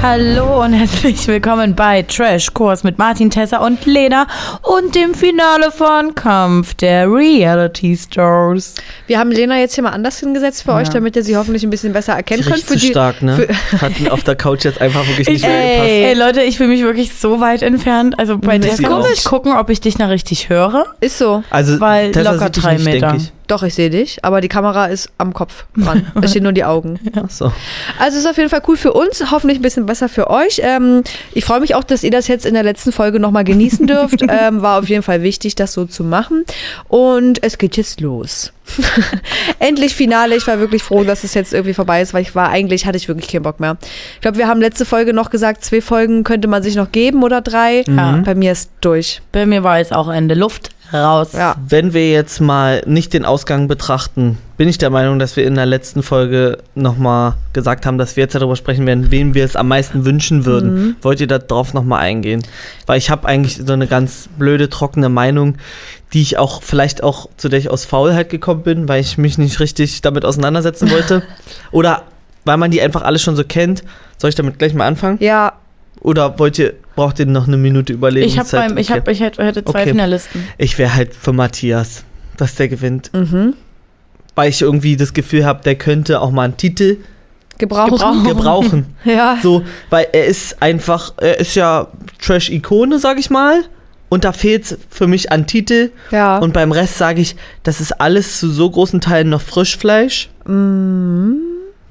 Hallo und herzlich willkommen bei Trash Kurs mit Martin Tesser und Lena und dem Finale von Kampf der Reality Stars. Wir haben Lena jetzt hier mal anders hingesetzt für Ja. euch, damit ihr sie hoffentlich ein bisschen besser erkennen Die könnt. riecht zu stark, ne? für- Hat auf der Couch jetzt einfach wirklich nicht mehr ey, gepasst. ey, Leute, ich fühle mich wirklich so weit entfernt. Also bei Tessa muss ich gucken, ob ich dich noch richtig höre. Ist so. Also Weil Tessa locker sieht dich drei nicht, Meter. Doch, ich sehe dich, aber die Kamera ist am Kopf dran. Da stehen nur die Augen. Ach so. Also ist auf jeden Fall cool für uns, hoffentlich ein bisschen besser für euch. Ähm, ich freue mich auch, dass ihr das jetzt in der letzten Folge nochmal genießen dürft. ähm, war auf jeden Fall wichtig, das so zu machen. Und es geht jetzt los. Endlich Finale. Ich war wirklich froh, dass es jetzt irgendwie vorbei ist, weil ich war eigentlich, hatte ich wirklich keinen Bock mehr. Ich glaube, wir haben letzte Folge noch gesagt, zwei Folgen könnte man sich noch geben oder drei. Ja. Bei mir ist durch. Bei mir war jetzt auch Ende Luft raus. Ja. Wenn wir jetzt mal nicht den Ausgang betrachten, bin ich der Meinung, dass wir in der letzten Folge nochmal gesagt haben, dass wir jetzt darüber sprechen werden, wem wir es am meisten wünschen würden. Mhm. Wollt ihr darauf nochmal eingehen? Weil ich habe eigentlich so eine ganz blöde, trockene Meinung, die ich auch vielleicht auch, zu der ich aus Faulheit gekommen bin, weil ich mich nicht richtig damit auseinandersetzen wollte. Oder weil man die einfach alle schon so kennt. Soll ich damit gleich mal anfangen? Ja, Oder wollt ihr, braucht ihr noch eine Minute überlegen? Ich, hab beim, ich, hab, ich hätte, hätte zwei Okay. Finalisten. Ich wäre halt für Matthias, dass der gewinnt. mhm. Weil ich irgendwie das Gefühl habe, der könnte auch mal einen Titel gebrauchen. Gebrauchen. gebrauchen. Ja. so, weil er ist einfach, er ist ja Trash-Ikone, sag ich mal. Und da fehlt für mich an Titel. Ja. Und beim Rest sage ich, das ist alles zu so großen Teilen noch Frischfleisch. Mhm.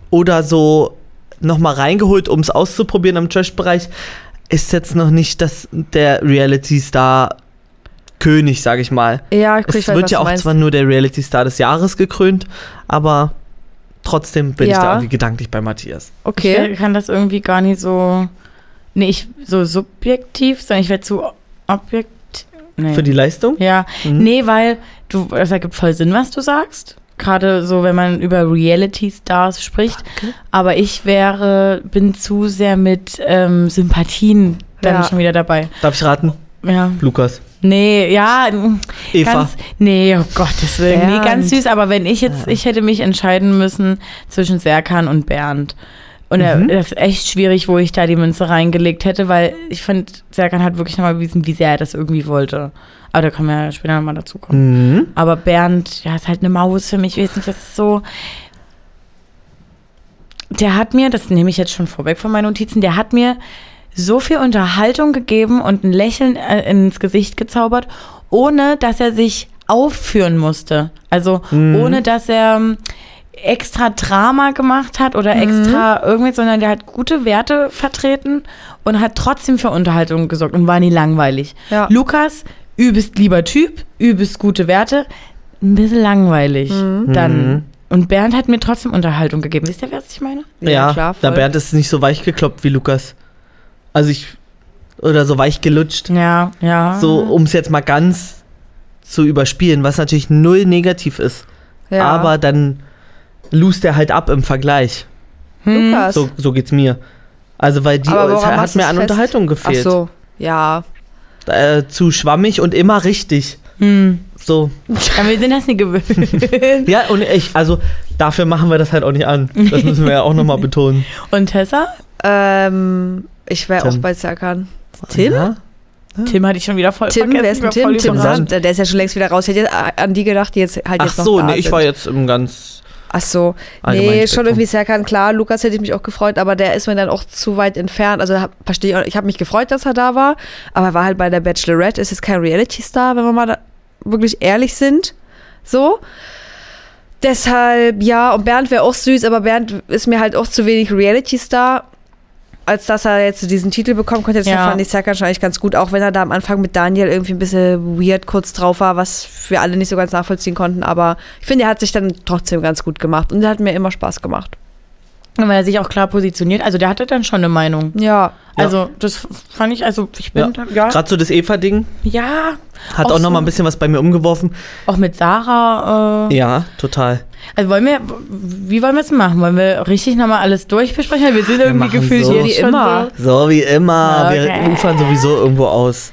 Oder so nochmal reingeholt, um es auszuprobieren im Trash-Bereich. Ist jetzt noch nicht das, der Reality-Star König, sag ich mal. ja, ich Es weiß, wird was ja auch zwar nur der Reality Star des Jahres gekrönt, aber trotzdem bin ich Ja. da irgendwie gedanklich bei Matthias. Okay. Ich kann das irgendwie gar nicht so. Nee, ich, so subjektiv, sondern ich werde zu objektiv. Nee. Für die Leistung? ja, Mhm. nee, weil du, es ergibt voll Sinn, was du sagst. Gerade so, wenn man über Reality-Stars spricht. Aber ich wäre, bin zu sehr mit ähm, Sympathien dann Ja. schon wieder dabei. Darf ich raten? Ja. Lukas. Nee, ja, Eva. ganz, nee, oh Gottes Willen, nee, Bernd. ganz süß, aber wenn ich jetzt, ich hätte mich entscheiden müssen zwischen Serkan und Bernd. Und er, Mhm. das ist echt schwierig, wo ich da die Münze reingelegt hätte, weil ich fand, Serkan hat wirklich nochmal bewiesen, wie sehr er das irgendwie wollte. Aber da können wir ja später nochmal dazu kommen. Mhm. Aber Bernd, ja, ist halt eine Maus für mich, ich weiß nicht, das ist so. Der hat mir, das nehme ich jetzt schon vorweg von meinen Notizen, der hat mir so viel Unterhaltung gegeben und ein Lächeln äh, ins Gesicht gezaubert, ohne dass er sich aufführen musste. Also Mhm. ohne dass er ähm, extra Drama gemacht hat oder extra irgendwie, sondern der hat gute Werte vertreten und hat trotzdem für Unterhaltung gesorgt und war nie langweilig. Ja. Lukas, übelst lieber Typ, übelst gute Werte, ein bisschen langweilig. Dann. Mhm. Und Bernd hat mir trotzdem Unterhaltung gegeben. Wisst ihr, was ich meine? Ja, klar. der voll. Bernd ist nicht so weich gekloppt wie Lukas. Also ich. Oder so weich gelutscht. Ja, ja. So, um es jetzt mal ganz zu überspielen, was natürlich null negativ ist. ja. Aber dann lust er halt ab im Vergleich. Hm. Lukas. So, so geht's mir. Also, weil die, Aber es woran hat mir an fest? Unterhaltung Ach gefehlt. so. Ja. Äh, zu schwammig und immer richtig. Hm. So. Aber wir sind das nicht gewöhnt. Ja, und ich, also dafür machen wir das halt auch nicht an. Das müssen wir ja auch nochmal betonen. Und Tessa? Ähm, ich wäre auch bei Serkan. Tim? Ja? Tim hatte ich schon wieder voll Tim, vergessen. wer ist Tim? Tim. Sand. Der ist ja schon längst wieder raus. Ich hätte jetzt an die gedacht, die jetzt halt Ach jetzt noch so, da nee, ich war jetzt im ganz. Ach so. Nee, schon Spektrum. irgendwie Serkan, klar. Lukas hätte ich mich auch gefreut, aber der ist mir dann auch zu weit entfernt. Also verstehe ich, ich habe mich gefreut, dass er da war, aber er war halt bei der Bachelorette. Ist jetzt kein Reality-Star, wenn wir mal da wirklich ehrlich sind. So. Deshalb, ja, und Bernd wäre auch süß, aber Bernd ist mir halt auch zu wenig Reality-Star. Als dass er jetzt diesen Titel bekommen konnte, deshalb Ja. fand ich Serkan schon eigentlich ganz gut, auch wenn er da am Anfang mit Daniel irgendwie ein bisschen weird kurz drauf war, was wir alle nicht so ganz nachvollziehen konnten. Aber ich finde, er hat sich dann trotzdem ganz gut gemacht und er hat mir immer Spaß gemacht. Und weil er sich auch klar positioniert. Also der hatte dann schon eine Meinung. Ja, Also das fand ich, also ich bin, ja, ja, Gerade so das Eva-Ding hat Auch auch, noch so- mal ein bisschen was bei mir umgeworfen. auch mit Sarah. Äh, Ja, total. Also wollen wir, wie wollen wir es machen? Wollen wir richtig nochmal alles durchbesprechen? Wir sind irgendwie machen gefühlt so. hier Wie immer. So wie immer. Okay. Wir ufern sowieso irgendwo aus.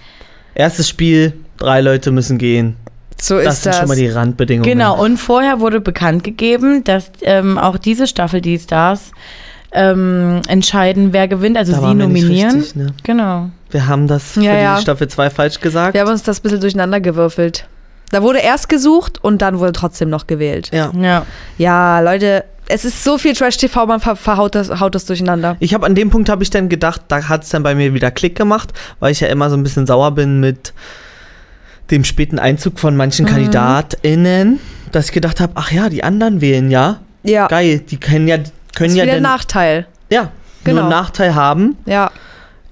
Erstes Spiel, drei Leute müssen gehen. so Das ist sind das. schon mal die Randbedingungen. Genau, und vorher wurde bekannt gegeben, dass ähm, auch diese Staffel, die Stars, ähm, entscheiden, wer gewinnt, also Da sie wir nominieren. richtig, ne? Genau. Wir haben das für Ja, ja. die Staffel 2 falsch gesagt. Wir haben uns das ein bisschen durcheinander gewürfelt. Da wurde erst gesucht und dann wurde trotzdem noch gewählt. Ja. Ja. Ja, Leute, es ist so viel Trash-TV, man ver verhaut das, haut das durcheinander. Ich habe an dem Punkt habe ich dann gedacht, da hat es dann bei mir wieder Klick gemacht, weil ich ja immer so ein bisschen sauer bin mit dem späten Einzug von manchen KandidatInnen, dass ich gedacht habe, ach ja, die anderen wählen ja. Ja, Geil, die können ja, können ist ja wieder Nachteil. ja, Genau. nur einen Nachteil haben, Ja,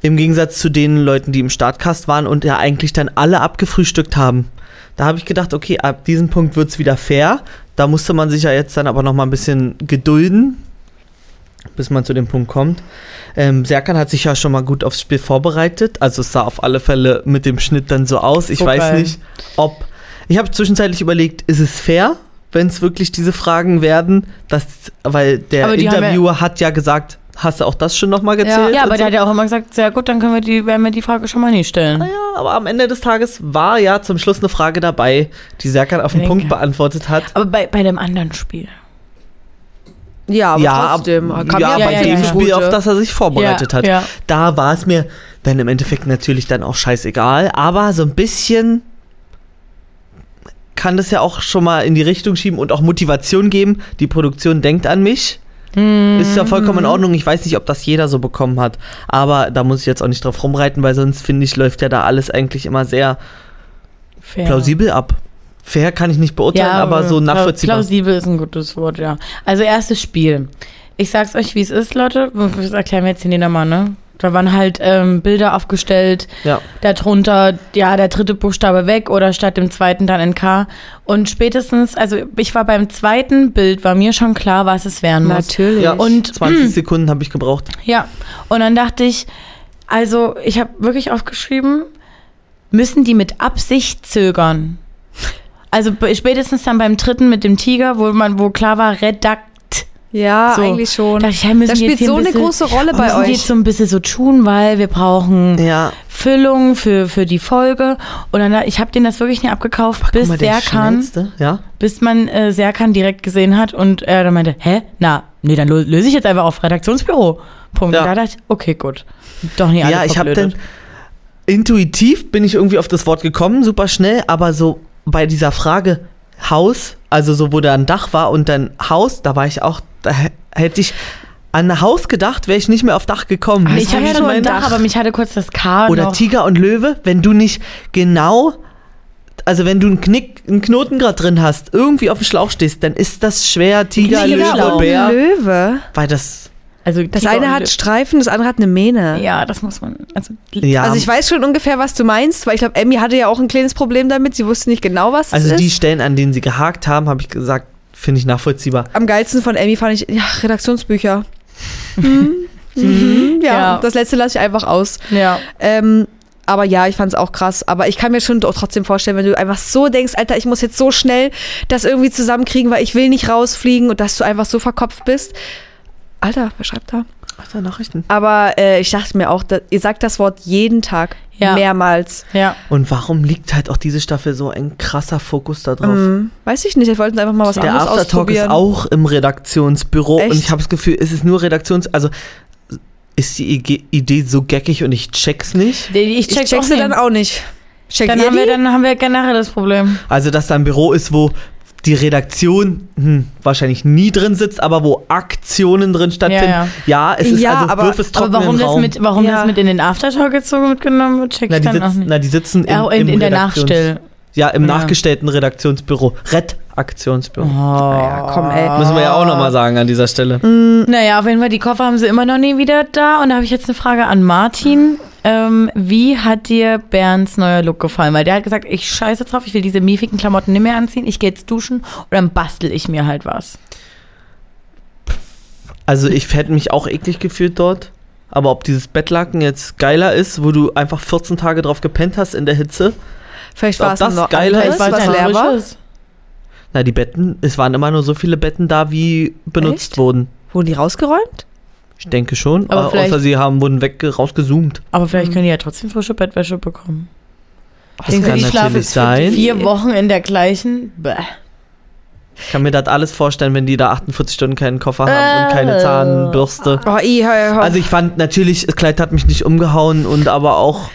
im Gegensatz zu den Leuten, die im Startcast waren und ja eigentlich dann alle abgefrühstückt haben. Da habe ich gedacht, okay, ab diesem Punkt wird es wieder fair. Da musste man sich ja jetzt dann aber noch mal ein bisschen gedulden, bis man zu dem Punkt kommt. Ähm, Serkan hat sich ja schon mal gut aufs Spiel vorbereitet. Also es sah auf alle Fälle mit dem Schnitt dann so aus. Ich So weiß nicht, ob... Ich habe zwischenzeitlich überlegt, ist es fair, wenn es wirklich diese Fragen werden? Das, weil der ja- Interviewer hat ja gesagt, hast du auch das schon noch mal gezählt? Ja, und aber so? der hat ja auch immer gesagt, sehr gut, dann können wir die, werden wir die Frage schon mal nicht stellen. Naja, aber am Ende des Tages war ja zum Schluss eine Frage dabei, die Serkan auf den. Punkt beantwortet hat. Aber bei, bei dem anderen Spiel. ja, aber ja, trotzdem. ab- kam ja, mir bei ja, dem ja. Spiel, auf das er sich vorbereitet ja, hat. Ja. Da war es mir dann im Endeffekt natürlich dann auch scheißegal, aber so ein bisschen kann das ja auch schon mal in die Richtung schieben und auch Motivation geben. Die Produktion denkt an mich. Ist ja vollkommen in Ordnung. Ich weiß nicht, ob das jeder so bekommen hat. Aber da muss ich jetzt auch nicht drauf rumreiten, weil sonst finde ich, läuft ja da alles eigentlich immer sehr Fair. plausibel ab. Fair kann ich nicht beurteilen, aber so nachvollziehbar. Plausibel ist ein gutes Wort, ja. Also erstes Spiel. Ich sag's euch, wie es ist, Leute. Das erklären wir jetzt hier nochmal, ne? Da waren halt ähm, Bilder aufgestellt, Ja. darunter, ja, der dritte Buchstabe weg oder statt dem zweiten dann ein K. Und spätestens, also ich war beim zweiten Bild, war mir schon klar, was es werden muss. Natürlich. Ja, Und- 20 Sekunden habe ich gebraucht. Ja, und dann dachte ich, also ich habe wirklich aufgeschrieben, müssen die mit Absicht zögern? Also spätestens dann beim dritten mit dem Tiger, wo man, wo klar war, Redakt. Ja, So. eigentlich schon. Da, dachte ich, ja, müssen Das spielt so ein eine große Rolle bei müssen die euch. jetzt so ein bisschen so tun, weil wir brauchen Ja. Füllung für, für die Folge. Und dann, ich habe denen das wirklich nicht abgekauft, bis Guck mal, der Serkan, ja. bis man äh, Serkan direkt gesehen hat und er dann meinte, hä? Na, nee, dann löse ich jetzt einfach auf Redaktionsbüro. Punkt. Ja. Da dachte ich, okay, gut. Doch nicht alle Ja, ich habe dann intuitiv bin ich irgendwie auf das Wort gekommen, super schnell, aber so bei dieser Frage Haus, also so wo da ein Dach war und dann Haus, da war ich auch, da hä- hätte ich an ein Haus gedacht, wäre ich nicht mehr auf Dach gekommen. Wisst ich habe ja nur ein? Dach, aber mich hatte kurz das K Oder noch. Tiger und Löwe, wenn du nicht genau, also wenn du einen Knick, einen Knoten gerade drin hast, irgendwie auf dem Schlauch stehst, dann ist das schwer, Tiger, Tiger Löwe, und Bär, Löwe. weil das, Also Das Tiger eine hat Streifen, das andere hat eine Mähne. Ja, das muss man. Also, ja, Also ich weiß schon ungefähr, was du meinst, weil ich glaube, Emmy hatte ja auch ein kleines Problem damit. Sie wusste nicht genau, was also es die ist. Stellen, an denen sie gehakt haben, habe ich gesagt, finde ich nachvollziehbar. Am geilsten von Emmy fand ich, ja, Redaktionsbücher. Hm. Mhm. Ja, Ja. das letzte lasse ich einfach aus. ja. Ähm, aber ja, ich fand es auch krass. Aber ich kann mir schon doch trotzdem vorstellen, wenn du einfach so denkst, Alter, ich muss jetzt so schnell das irgendwie zusammenkriegen, weil ich will nicht rausfliegen und dass du einfach so verkopft bist. Alter, wer schreibt da? Ach, da Nachrichten. Aber äh, ich dachte mir auch, da, ihr sagt das Wort jeden Tag. Ja. Mehrmals. Ja. Und warum liegt halt auch diese Staffel so ein krasser Fokus da drauf? Hm, weiß ich nicht, ich wollte einfach mal was Der anderes Aftertalk ist ausprobieren. auch im Redaktionsbüro Echt? und ich habe das Gefühl, es ist nur Redaktions... Also ist die Idee so geckig und ich check's nicht? Ich ich check's check auch sie nicht. dann auch nicht. Checkt Dann haben, wir, dann haben wir generell das Problem. Also, dass da ein Büro ist, wo die Redaktion hm, wahrscheinlich nie drin sitzt, aber wo Aktionen drin stattfinden. Ja, Ja, es ist Ja, also aber- wirf es Aber warum, in den das Raum. mit, warum Ja. das mit in den Aftertalk so mitgenommen wird, check na, ich die dann auch sitzen, nicht. na, die sitzen im, Ja, in, im in der Nachstell. Ja, im Ja. nachgestellten Redaktionsbüro. Red-Aktionsbüro. Ja, komm, ey. Müssen wir ja auch nochmal sagen an dieser Stelle. Naja, auf jeden Fall, die Koffer haben sie immer noch nie wieder da. Und da habe ich jetzt eine Frage an Martin. Ähm, wie hat dir Bernds neuer Look gefallen? Weil der hat gesagt, ich scheiße drauf, ich will diese miefigen Klamotten nicht mehr anziehen, ich gehe jetzt duschen und dann bastel ich mir halt was. Also ich hätte mich auch eklig gefühlt dort. Aber ob dieses Bettlaken jetzt geiler ist, wo du einfach 14 Tage drauf gepennt hast in der Hitze. Vielleicht war es das noch geil anderes, ist, was einfach leer war. ist. Na, die Betten, es waren immer nur so viele Betten da, wie benutzt Echt? wurden. Wurden die rausgeräumt? Ich denke schon. Aber außer sie haben, wurden weg, rausgezoomt. Aber vielleicht können die ja trotzdem frische Bettwäsche bekommen. Das Denken Sie, kann natürlich sein. Vier Wochen in der gleichen. Bäh. Ich kann mir das alles vorstellen, wenn die da 48 Stunden keinen Koffer haben und keine Zahnbürste. Oh, i, hör, hör. Also ich fand natürlich, das Kleid hat mich nicht umgehauen und aber auch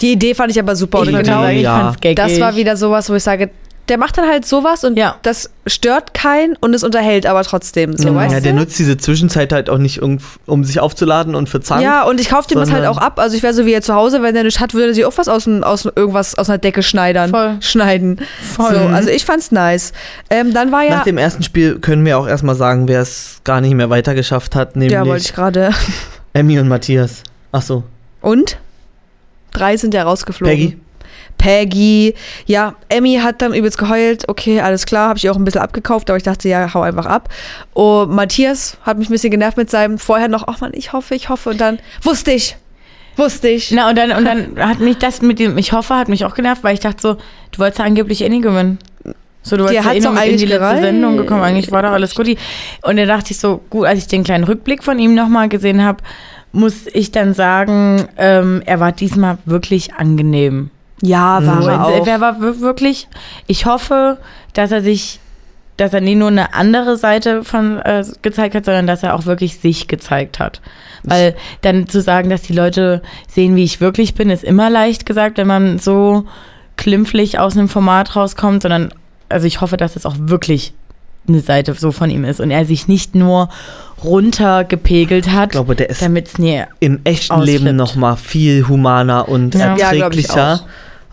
die Idee fand ich aber super. Ich genau, ich ja. fand's geckig. das war wieder sowas, wo ich sage, der macht dann halt sowas und Ja. das stört keinen und es unterhält aber trotzdem. So, weißt ja, du? der nutzt diese Zwischenzeit halt auch nicht, um, um sich aufzuladen und für Zahn. Ja, und ich kaufe dem das halt auch ab. Also ich wäre so wie er zu Hause, wenn der nicht hat, würde er sich auch was aus, dem- aus irgendwas aus einer Decke schneidern. Voll. Schneiden. Voll. So, also ich fand's nice. Ähm, dann war ja. Nach dem ersten Spiel können wir auch erstmal sagen, wer es gar nicht mehr weitergeschafft hat, ja, wollte nämlich ich gerade. Emmy und Matthias. Ach so, Und? Drei sind ja rausgeflogen. Peggy. Peggy. Ja, Emmy hat dann übelst geheult. Okay, alles klar, habe ich auch ein bisschen abgekauft, aber ich dachte, ja, hau einfach ab. Und Matthias hat mich ein bisschen genervt mit seinem vorher noch, ach man, ich hoffe, ich hoffe. Und dann wusste ich. Wusste ich. Na, und dann, und dann hat mich das mit dem, ich hoffe, hat mich auch genervt, weil ich dachte so, du wolltest ja angeblich eh nie gewinnen. So, du wolltest ja eh mit in die letzte gereicht. Sendung gekommen. Eigentlich war doch alles gut. Und dann dachte ich so, gut, als ich den kleinen Rückblick von ihm nochmal gesehen habe, muss ich dann sagen, ähm, er war diesmal wirklich angenehm. Ja, war So, er auch. Er war wir- wirklich, ich hoffe, dass er sich, dass er nie nur eine andere Seite von äh, gezeigt hat, sondern dass er auch wirklich sich gezeigt hat. Weil dann zu sagen, dass die Leute sehen, wie ich wirklich bin, ist immer leicht gesagt, wenn man so klimpflich aus einem Format rauskommt, sondern also ich hoffe, dass es auch wirklich eine Seite so von ihm ist und er sich nicht nur runtergepegelt hat, Ich glaube, der ist damit es nie im echten ausflippt. Leben nochmal viel humaner und Ja. Ja, erträglicher. auch.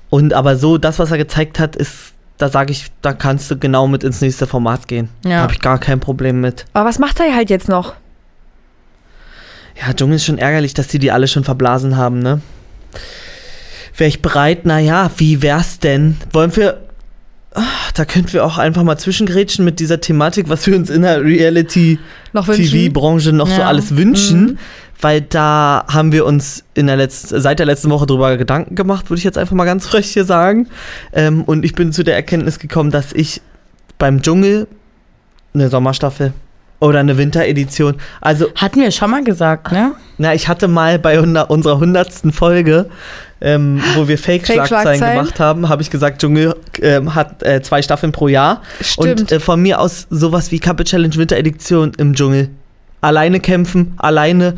Und aber so, das, was er gezeigt hat, ist, da sage ich, da kannst du genau mit ins nächste Format gehen. Ja. Da habe ich gar kein Problem mit. Aber was macht er halt jetzt noch? Ja, Dschungel ist schon ärgerlich, dass die die alle schon verblasen haben, ne? Wäre ich bereit? Naja, wie wär's denn? Wollen wir. Ah, Da könnten wir auch einfach mal zwischengrätschen mit dieser Thematik, was wir uns in der Noch wünschen? Reality-TV-Branche noch so Ja. alles wünschen. Weil da haben wir uns in der letzten, seit der letzten Woche drüber Gedanken gemacht, würde ich jetzt einfach mal ganz frech hier sagen. Ähm, und ich bin zu der Erkenntnis gekommen, dass ich beim Dschungel eine Sommerstaffel oder eine Winteredition, also Hatten wir schon mal gesagt, ne? na, ich hatte mal bei unser, unserer hundertsten Folge, ähm, wo wir Fake-Schlagzeilen Fake-Schlagzeilen? gemacht haben, habe ich gesagt, Dschungel ähm, hat äh, zwei Staffeln pro Jahr. Stimmt. Und äh, von mir aus sowas wie Couple Challenge Winteredition im Dschungel. Alleine kämpfen, alleine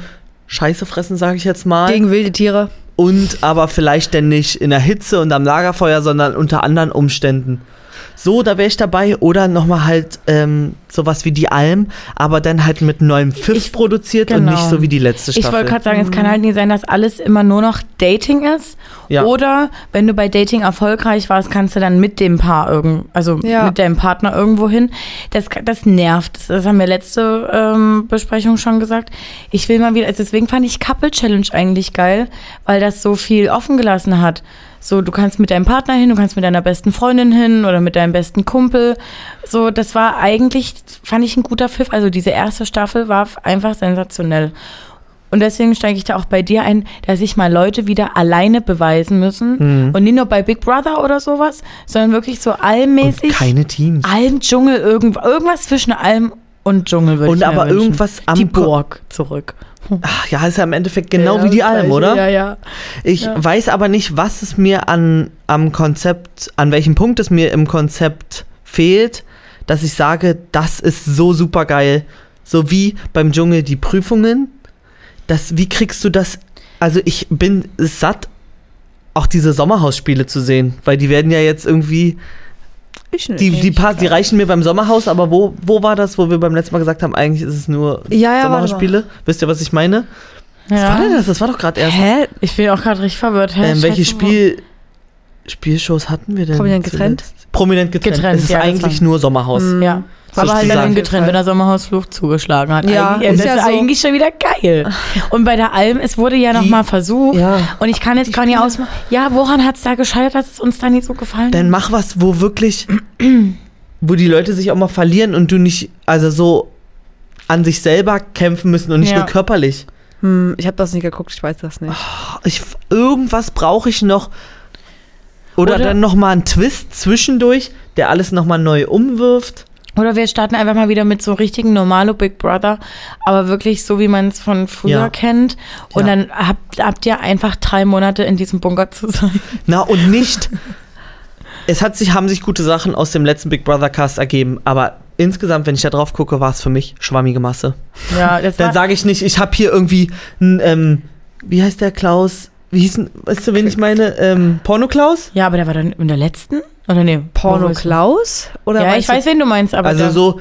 Scheiße fressen, sage ich jetzt mal. Gegen wilde Tiere. und aber vielleicht denn nicht in der Hitze und am Lagerfeuer, sondern unter anderen Umständen. So, da wäre ich dabei. Oder nochmal halt ähm, sowas wie die Alm, aber dann halt mit neuem Pfiff Ich- produziert und genau. nicht so wie die letzte Staffel. Ich wollte gerade sagen, es kann halt nie sein, dass alles immer nur noch Dating ist. Ja. Oder wenn du bei Dating erfolgreich warst, kannst du dann mit dem Paar irgend, also Ja. mit deinem Partner irgendwo hin. Das, das nervt. Das, das haben wir letzte ähm, Besprechung schon gesagt. Ich will mal wieder, also deswegen fand ich Couple Challenge eigentlich geil, weil das so viel offen gelassen hat. So, du kannst mit deinem Partner hin, du kannst mit deiner besten Freundin hin oder mit deinem besten Kumpel. So, das war eigentlich, fand ich ein guter Pfiff. Also diese erste Staffel war einfach sensationell. Und deswegen steige ich da auch bei dir ein, dass sich mal Leute wieder alleine beweisen müssen. Und nicht nur bei Big Brother oder sowas, sondern wirklich so und allmäßig. keine Teams. Alm, Dschungel, irgend, irgendwas zwischen Alm und Dschungel würde Und ich mir aber wünschen. irgendwas am Die Burg zurück. Ach, ja, ist ja im Endeffekt genau Ja, wie die Alm, oder? Ja, ja. Ich Ja. weiß aber nicht, was es mir an, am Konzept, an welchem Punkt es mir im Konzept fehlt, dass ich sage, das ist so super geil. So wie beim Dschungel die Prüfungen. Das, wie kriegst du das? Also ich bin satt, auch diese Sommerhausspiele zu sehen, weil die werden ja jetzt irgendwie, Ich nicht. die, die, paar, die reichen mir beim Sommerhaus, aber wo, wo war das, wo wir beim letzten Mal gesagt haben, eigentlich ist es nur Ja, ja, Sommerhausspiele? Wisst ihr, was ich meine? Was war denn ja. das? Das war doch gerade erst. Hä? Ich bin auch gerade richtig verwirrt. Hä, Ähm, welche Scheiße, Spiel Spielshows hatten wir denn? Prominent getrennt? zuletzt? Prominent getrennt. Getrennt, es ist ja, eigentlich nur Sommerhaus. Ja. Aber halt dann getrennt, wenn der Sommerhausfluch zugeschlagen hat. Ja, eigentlich, ist das ja ist so. eigentlich schon wieder geil. Und bei der Alm, es wurde ja nochmal versucht. Ja. Und ich kann jetzt gar nicht ausmachen. Ja, woran hat es da gescheitert, dass es uns da nicht so gefallen Dann hat? mach was, wo wirklich, wo die Leute sich auch mal verlieren und du nicht, also so an sich selber kämpfen müssen und nicht Ja. nur körperlich. Hm, ich habe das nicht geguckt, ich weiß das nicht. Ich, irgendwas brauche ich noch. Oder, Oder- dann noch mal einen Twist zwischendurch, der alles noch mal neu umwirft. Oder wir starten einfach mal wieder mit so richtigen normalo Big Brother, aber wirklich so, wie man es von früher Ja. kennt. Und Ja. dann habt, habt ihr einfach drei Monate in diesem Bunker zu sein. Na und nicht. es hat sich, haben sich gute Sachen aus dem letzten Big Brother Cast ergeben, aber insgesamt, wenn ich da drauf gucke, war es für mich schwammige Masse. Ja, das Dann sage ich nicht, ich habe hier irgendwie ein, ähm, wie heißt der Klaus? Wie hieß denn, weißt du, wen ich meine? Ähm, Porno-Klaus? ja, aber der war dann in der letzten? Oder nee? Porno wo ist- Klaus? Oder Ja, ich du- weiß, wen du meinst, aber Also so.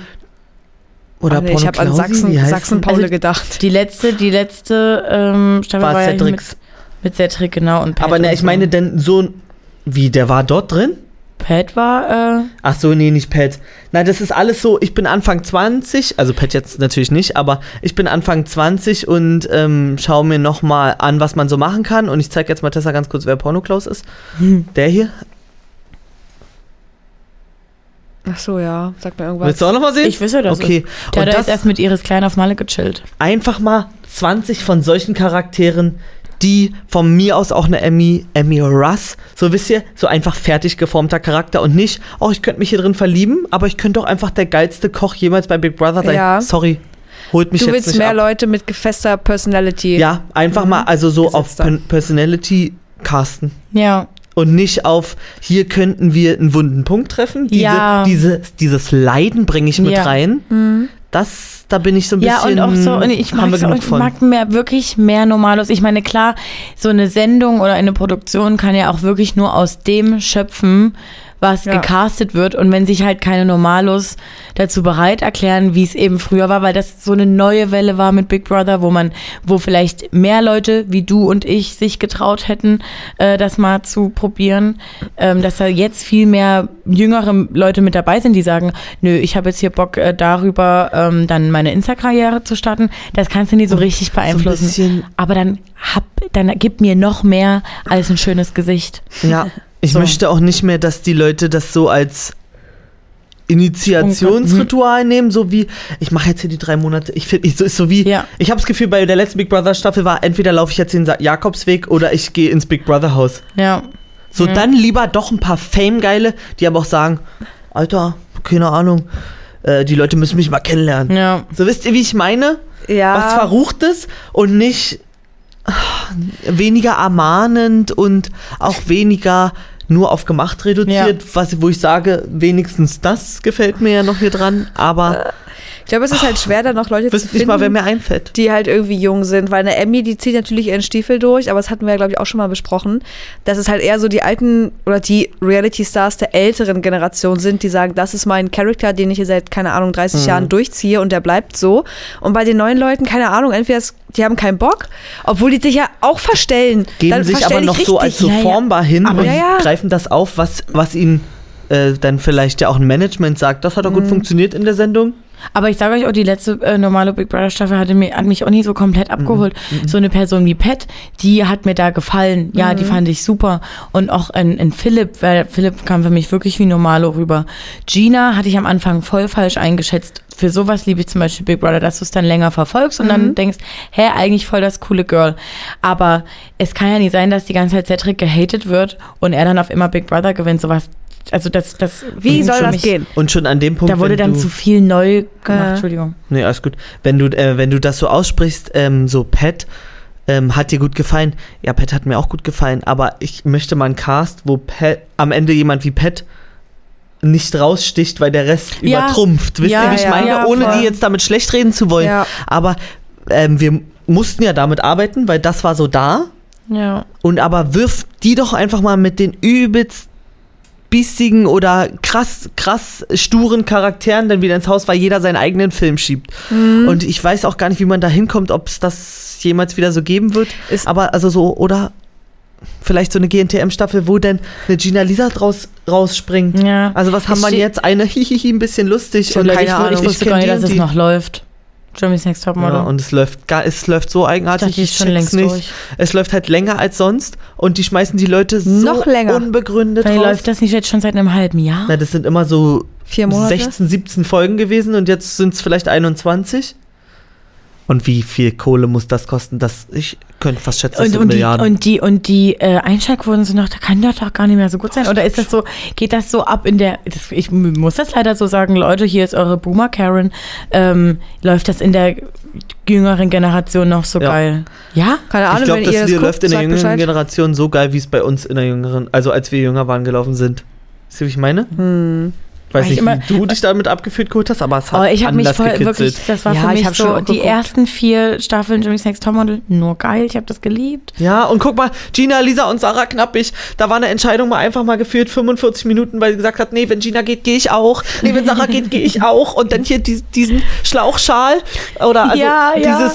Oder Ah, nee, ich habe an Sachsen, wie heißt Sachsen der? Paule Also, gedacht. die letzte, die letzte ähm, Staffel War war, Cedrics. mit, mit Cedric, genau. Und Pat Aber ne, ich meine denn so, wie, der war dort drin? Pat war, äh, Ach so, nee, nicht Pat. Nein, das ist alles so, ich bin Anfang 20, also Pat jetzt natürlich nicht, aber ich bin Anfang 20 und ähm, schaue mir nochmal an, was man so machen kann. Und ich zeige jetzt mal Tessa ganz kurz, wer Porno-Klaus ist. Der hier. Ach so, ja. Sag mir irgendwas. Willst du auch nochmal sehen? ich wüsste das. Okay. Der Und hat das erst mit Iris Klein auf Malle gechillt. einfach mal 20 von solchen Charakteren, die von mir aus auch eine Emmy, Emmy Russ, so wisst ihr, so einfach fertig geformter Charakter und nicht, oh, ich könnte mich hier drin verlieben, aber ich könnte doch einfach der geilste Koch jemals bei Big Brother sein. Ja. Sorry, holt mich Du jetzt willst nicht mehr ab. Leute mit gefester Personality. Ja, einfach mal, also so auf Gesetzter. Pen- Personality casten. Ja. Und nicht auf, hier könnten wir einen wunden Punkt treffen. Diese, Ja. diese, dieses Leiden bringe ich mit Ja. rein. Das, da bin ich so ein Ja, bisschen. und auch so, und ich mag, so, ich mag mehr, wirklich mehr Normalos. Ich meine, klar, so eine Sendung oder eine Produktion kann ja auch wirklich nur aus dem schöpfen, was Ja. gecastet wird. Und wenn sich halt keine Normalos dazu bereit erklären, wie es eben früher war, weil das so eine neue Welle war mit Big Brother, wo man, wo vielleicht mehr Leute wie du und ich sich getraut hätten, äh, das mal zu probieren, ähm, dass da jetzt viel mehr jüngere Leute mit dabei sind, die sagen, nö, ich habe jetzt hier Bock äh, darüber, ähm, dann meine Insta-Karriere zu starten. Das kannst du nie so richtig beeinflussen. bisschen- Aber dann hab, dann gib mir noch mehr als ein schönes Gesicht. Ja, ich So. möchte auch nicht mehr, dass die Leute das so als Initiationsritual nehmen, so wie ich mache jetzt hier die drei Monate. Ich finde, so ist so wie Ja. ich habe das Gefühl, bei der letzten Big Brother Staffel war entweder laufe ich jetzt den Jakobsweg oder ich gehe ins Big Brother Haus. Ja. So dann lieber doch ein paar Fame-Geile, die aber auch sagen, Alter, keine Ahnung, äh, die Leute müssen mich mal kennenlernen. Ja. So wisst ihr, wie ich meine? Ja. Was Verruchtes und nicht ah, weniger ermahnend und auch weniger nur auf gemacht reduziert, was, wo ich sage, wenigstens das gefällt mir ja noch hier dran, aber Ich glaube, es ist halt schwer, da noch Leute zu wüsste finden, nicht mal, wer mir einfällt. die halt irgendwie jung sind, weil eine Emmy, die zieht natürlich ihren Stiefel durch, aber das hatten wir ja, glaube ich, auch schon mal besprochen, dass es halt eher so die alten oder die Reality-Stars der älteren Generation sind, die sagen, das ist mein Charakter, den ich hier seit, keine Ahnung, 30 Mhm. Jahren durchziehe und der bleibt so. Und bei den neuen Leuten, keine Ahnung, entweder es, die haben keinen Bock, obwohl die sich ja auch verstellen. Geben Dann sich aber noch dich so als richtig. so Ja, ja. formbar hin Aber und ja, ja. greifen das auf, was, was ihnen äh, dann vielleicht ja auch ein Management sagt. Das hat doch gut Mhm. funktioniert in der Sendung. Aber ich sage euch auch, die letzte äh, normale Big Brother Staffel hatte mir, hat mich auch nie so komplett abgeholt. Mhm. So eine Person wie Pat, die hat mir da gefallen. Ja, Mhm. die fand ich super. Und auch in, in Philipp, weil Philipp kam für mich wirklich wie Normalo rüber. Gina hatte ich am Anfang voll falsch eingeschätzt. Für sowas liebe ich zum Beispiel Big Brother, dass du es dann länger verfolgst und Mhm. dann denkst, hä, eigentlich voll das coole Girl. Aber es kann ja nicht sein, dass die ganze Zeit Cedric gehatet wird und er dann auf immer Big Brother gewinnt. Sowas, also das, das Wie soll das mich- gehen? Und schon an dem Punkt, Da wurde wenn dann du, zu viel neu gemacht. Äh. Entschuldigung. Nee, alles gut. Wenn du, äh, wenn du das so aussprichst, ähm, so Pat, ähm, hat dir gut gefallen. Ja, Pat hat mir auch gut gefallen, aber ich möchte mal einen Cast, wo Pat, am Ende jemand wie Pat nicht raussticht, weil der Rest Ja. übertrumpft. Wisst Ja, ihr, wie ich ja, meine? ja, Ohne voll. die jetzt damit schlecht reden zu wollen. Ja. Aber ähm, wir mussten ja damit arbeiten, weil das war so da. Ja. Und aber wirf die doch einfach mal mit den übelst bissigen oder krass, krass sturen Charakteren dann wieder ins Haus, weil jeder seinen eigenen Film schiebt. Mhm. Und ich weiß auch gar nicht, wie man da hinkommt, ob es das jemals wieder so geben wird. Ist- aber also so, oder vielleicht so eine GNTM-Staffel, wo denn eine Gina Lisa draus rausspringt. Ja. Also was haben wir jetzt? Eine hihihi, ein bisschen lustig und Leute, keine ich, Ahnung. ich wusste gar nicht, dass und es noch läuft. Germany's Next Topmodel. Ja, und es läuft, gar, es läuft so ich eigenartig. dachte, die ist schon längst nicht. durch. Es läuft halt länger als sonst und die schmeißen die Leute so Noch länger. unbegründet Weil raus. läuft das nicht jetzt schon seit einem halben Jahr? Na, das sind immer so Vier Monate? 16, 17 Folgen gewesen und jetzt sind es vielleicht 21. Und wie viel Kohle muss das kosten? Das, ich könnte fast schätzen, das Und, sind und, die, Milliarden. und die, und die äh, Einschaltquoten sind noch, da kann das doch gar nicht mehr so gut sein. Oder ist das so, geht das so ab in der, das, ich muss das leider so sagen, Leute, hier ist eure Boomer Karen, ähm, läuft das in der jüngeren Generation noch so Ja. geil? Ja? Keine Ahnung, ich glaube, wenn das ihr das guckt, läuft in der jüngeren Bescheid. Generation so geil, wie es bei uns in der jüngeren, also als wir jünger waren, gelaufen sind. Wisst ihr, wie ich meine? Hm. Weiß nicht, immer- wie du dich damit abgefühlt geholt hast, aber es hat Oh, ich habe mich anders voll, gekitzelt. wirklich, das war Ja, für ich mich hab schon so die ersten vier Staffeln Jimmy's Next Topmodel, nur geil, ich habe das geliebt. Ja, und guck mal, Gina, Lisa und Sarah Knappig, da war eine Entscheidung mal einfach mal geführt, 45 Minuten, weil sie gesagt hat, nee, wenn Gina geht, gehe ich auch. Nee, wenn Sarah geht, gehe ich auch. Und dann hier dies, diesen Schlauchschal oder also Ja, ja.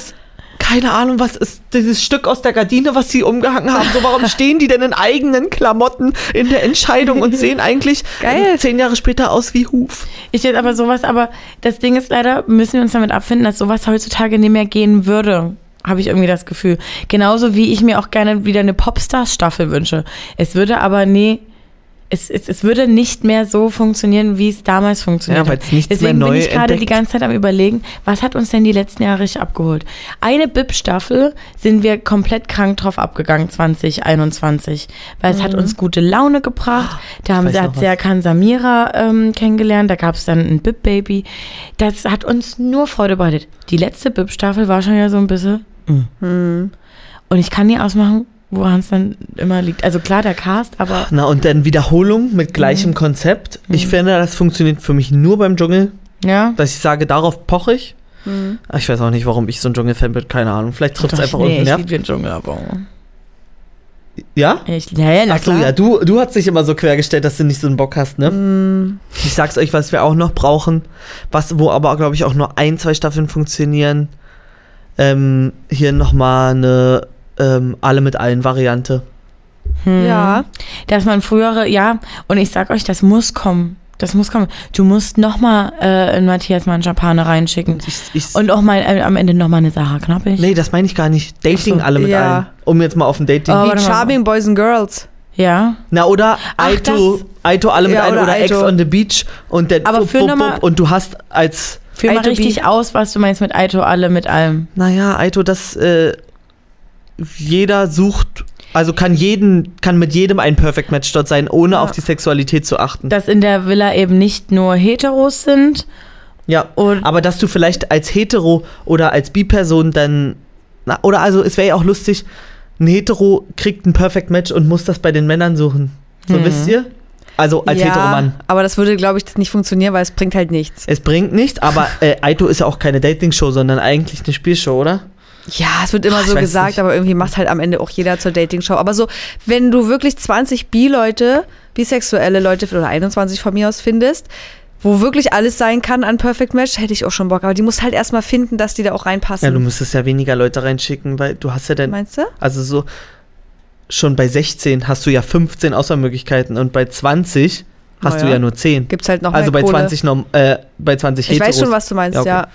Keine Ahnung, was ist dieses Stück aus der Gardine, was sie umgehangen haben. So, warum stehen die denn in eigenen Klamotten in der Entscheidung und sehen eigentlich Geil. zehn Jahre später aus wie Huf? Ich jetzt aber sowas, aber das Ding ist leider, müssen wir uns damit abfinden, dass sowas heutzutage nicht mehr gehen würde. Habe ich irgendwie das Gefühl. Genauso wie ich mir auch gerne wieder eine Popstars-Staffel wünsche. Es würde aber nie, es, es, es würde nicht mehr so funktionieren, wie es damals funktioniert Ja, hat. nichts Deswegen mehr neu bin ich gerade die ganze Zeit am überlegen, was hat uns denn die letzten Jahre richtig abgeholt? Eine BIP-Staffel sind wir komplett krank drauf abgegangen, 2021. Weil es hat uns gute Laune gebracht. Da haben Mhm. sie, hat. Serkan Samira ähm, kennengelernt, da gab es dann ein BIP-Baby. Das hat uns nur Freude bereitet. Die letzte BIP-Staffel war schon ja so ein bisschen. mm. Hm. Und ich kann nie ausmachen, woran es dann immer liegt. Also klar, der Cast, aber Na, und dann Wiederholung mit gleichem Konzept. Ich finde, das funktioniert für mich nur beim Dschungel. ja. dass ich sage, darauf poche ich. Ah, Ich weiß auch nicht, warum ich so ein Dschungelfan bin, keine Ahnung. Vielleicht trifft es einfach nee, irgendeinen ich Nerv. liebe den Dschungel, aber. Ja? Ich, ja, ja, na Achso, ja, du, du hast dich immer so quergestellt, dass du nicht so einen Bock hast, ne? Ich sag's euch, was wir auch noch brauchen, was, wo aber, glaube ich, auch nur ein, zwei Staffeln funktionieren. Ähm, hier nochmal eine ähm, Alle mit allen Variante. Hm. Ja. Dass man frühere, ja, und ich sag euch, das muss kommen. Das muss kommen. Du musst nochmal äh, in Matthias Manschapane reinschicken. Ich, ich, Und auch mal äh, am Ende nochmal eine Sarah Knappig. nee, das meine ich gar nicht. Dating so, alle mit ja. allen. Um jetzt mal auf ein Dating. Oh, Wie. Charming Boys and Girls. Ja. Na, oder Ach, Aito, Aito alle mit Ja, allen oder oder, Ex on the Beach und der Aber noch mal- Wupp und du hast als Führ mal richtig aus, was du meinst mit Aito, alle mit allem. Naja, Aito, das äh, jeder sucht, also kann jeden, kann mit jedem ein Perfect Match dort sein, ohne Ja. auf die Sexualität zu achten. Dass in der Villa eben nicht nur Heteros sind. ja. Aber dass du vielleicht als Hetero oder als Bi-Person dann, na, oder also es wäre ja auch lustig, ein Hetero kriegt ein Perfect Match und muss das bei den Männern suchen. So Mhm. wisst ihr? Also als ja, Heteromann. Aber das würde, glaube ich, nicht funktionieren, weil es bringt halt nichts. Es bringt nichts, aber äh, Aito ist ja auch keine Dating-Show, sondern eigentlich eine Spielshow, oder? Ja, es wird immer Ach, so gesagt, nicht. aber irgendwie macht halt am Ende auch jeder zur Dating-Show. Aber so, wenn du wirklich 20 Bi-Leute, bisexuelle Leute oder 21 von mir aus findest, wo wirklich alles sein kann an Perfect Match, hätte ich auch schon Bock. Aber die musst halt erstmal finden, dass die da auch reinpassen. Ja, du müsstest ja weniger Leute reinschicken, weil du hast ja dann, Meinst du? also so, schon bei 16 hast du ja 15 Auswahlmöglichkeiten und bei 20 hast Na du ja. ja nur 10. Gibt's halt noch Also bei Kohle. 20, norm- äh, bei 20 Ich weiß schon, was du meinst, Ja, okay. ja.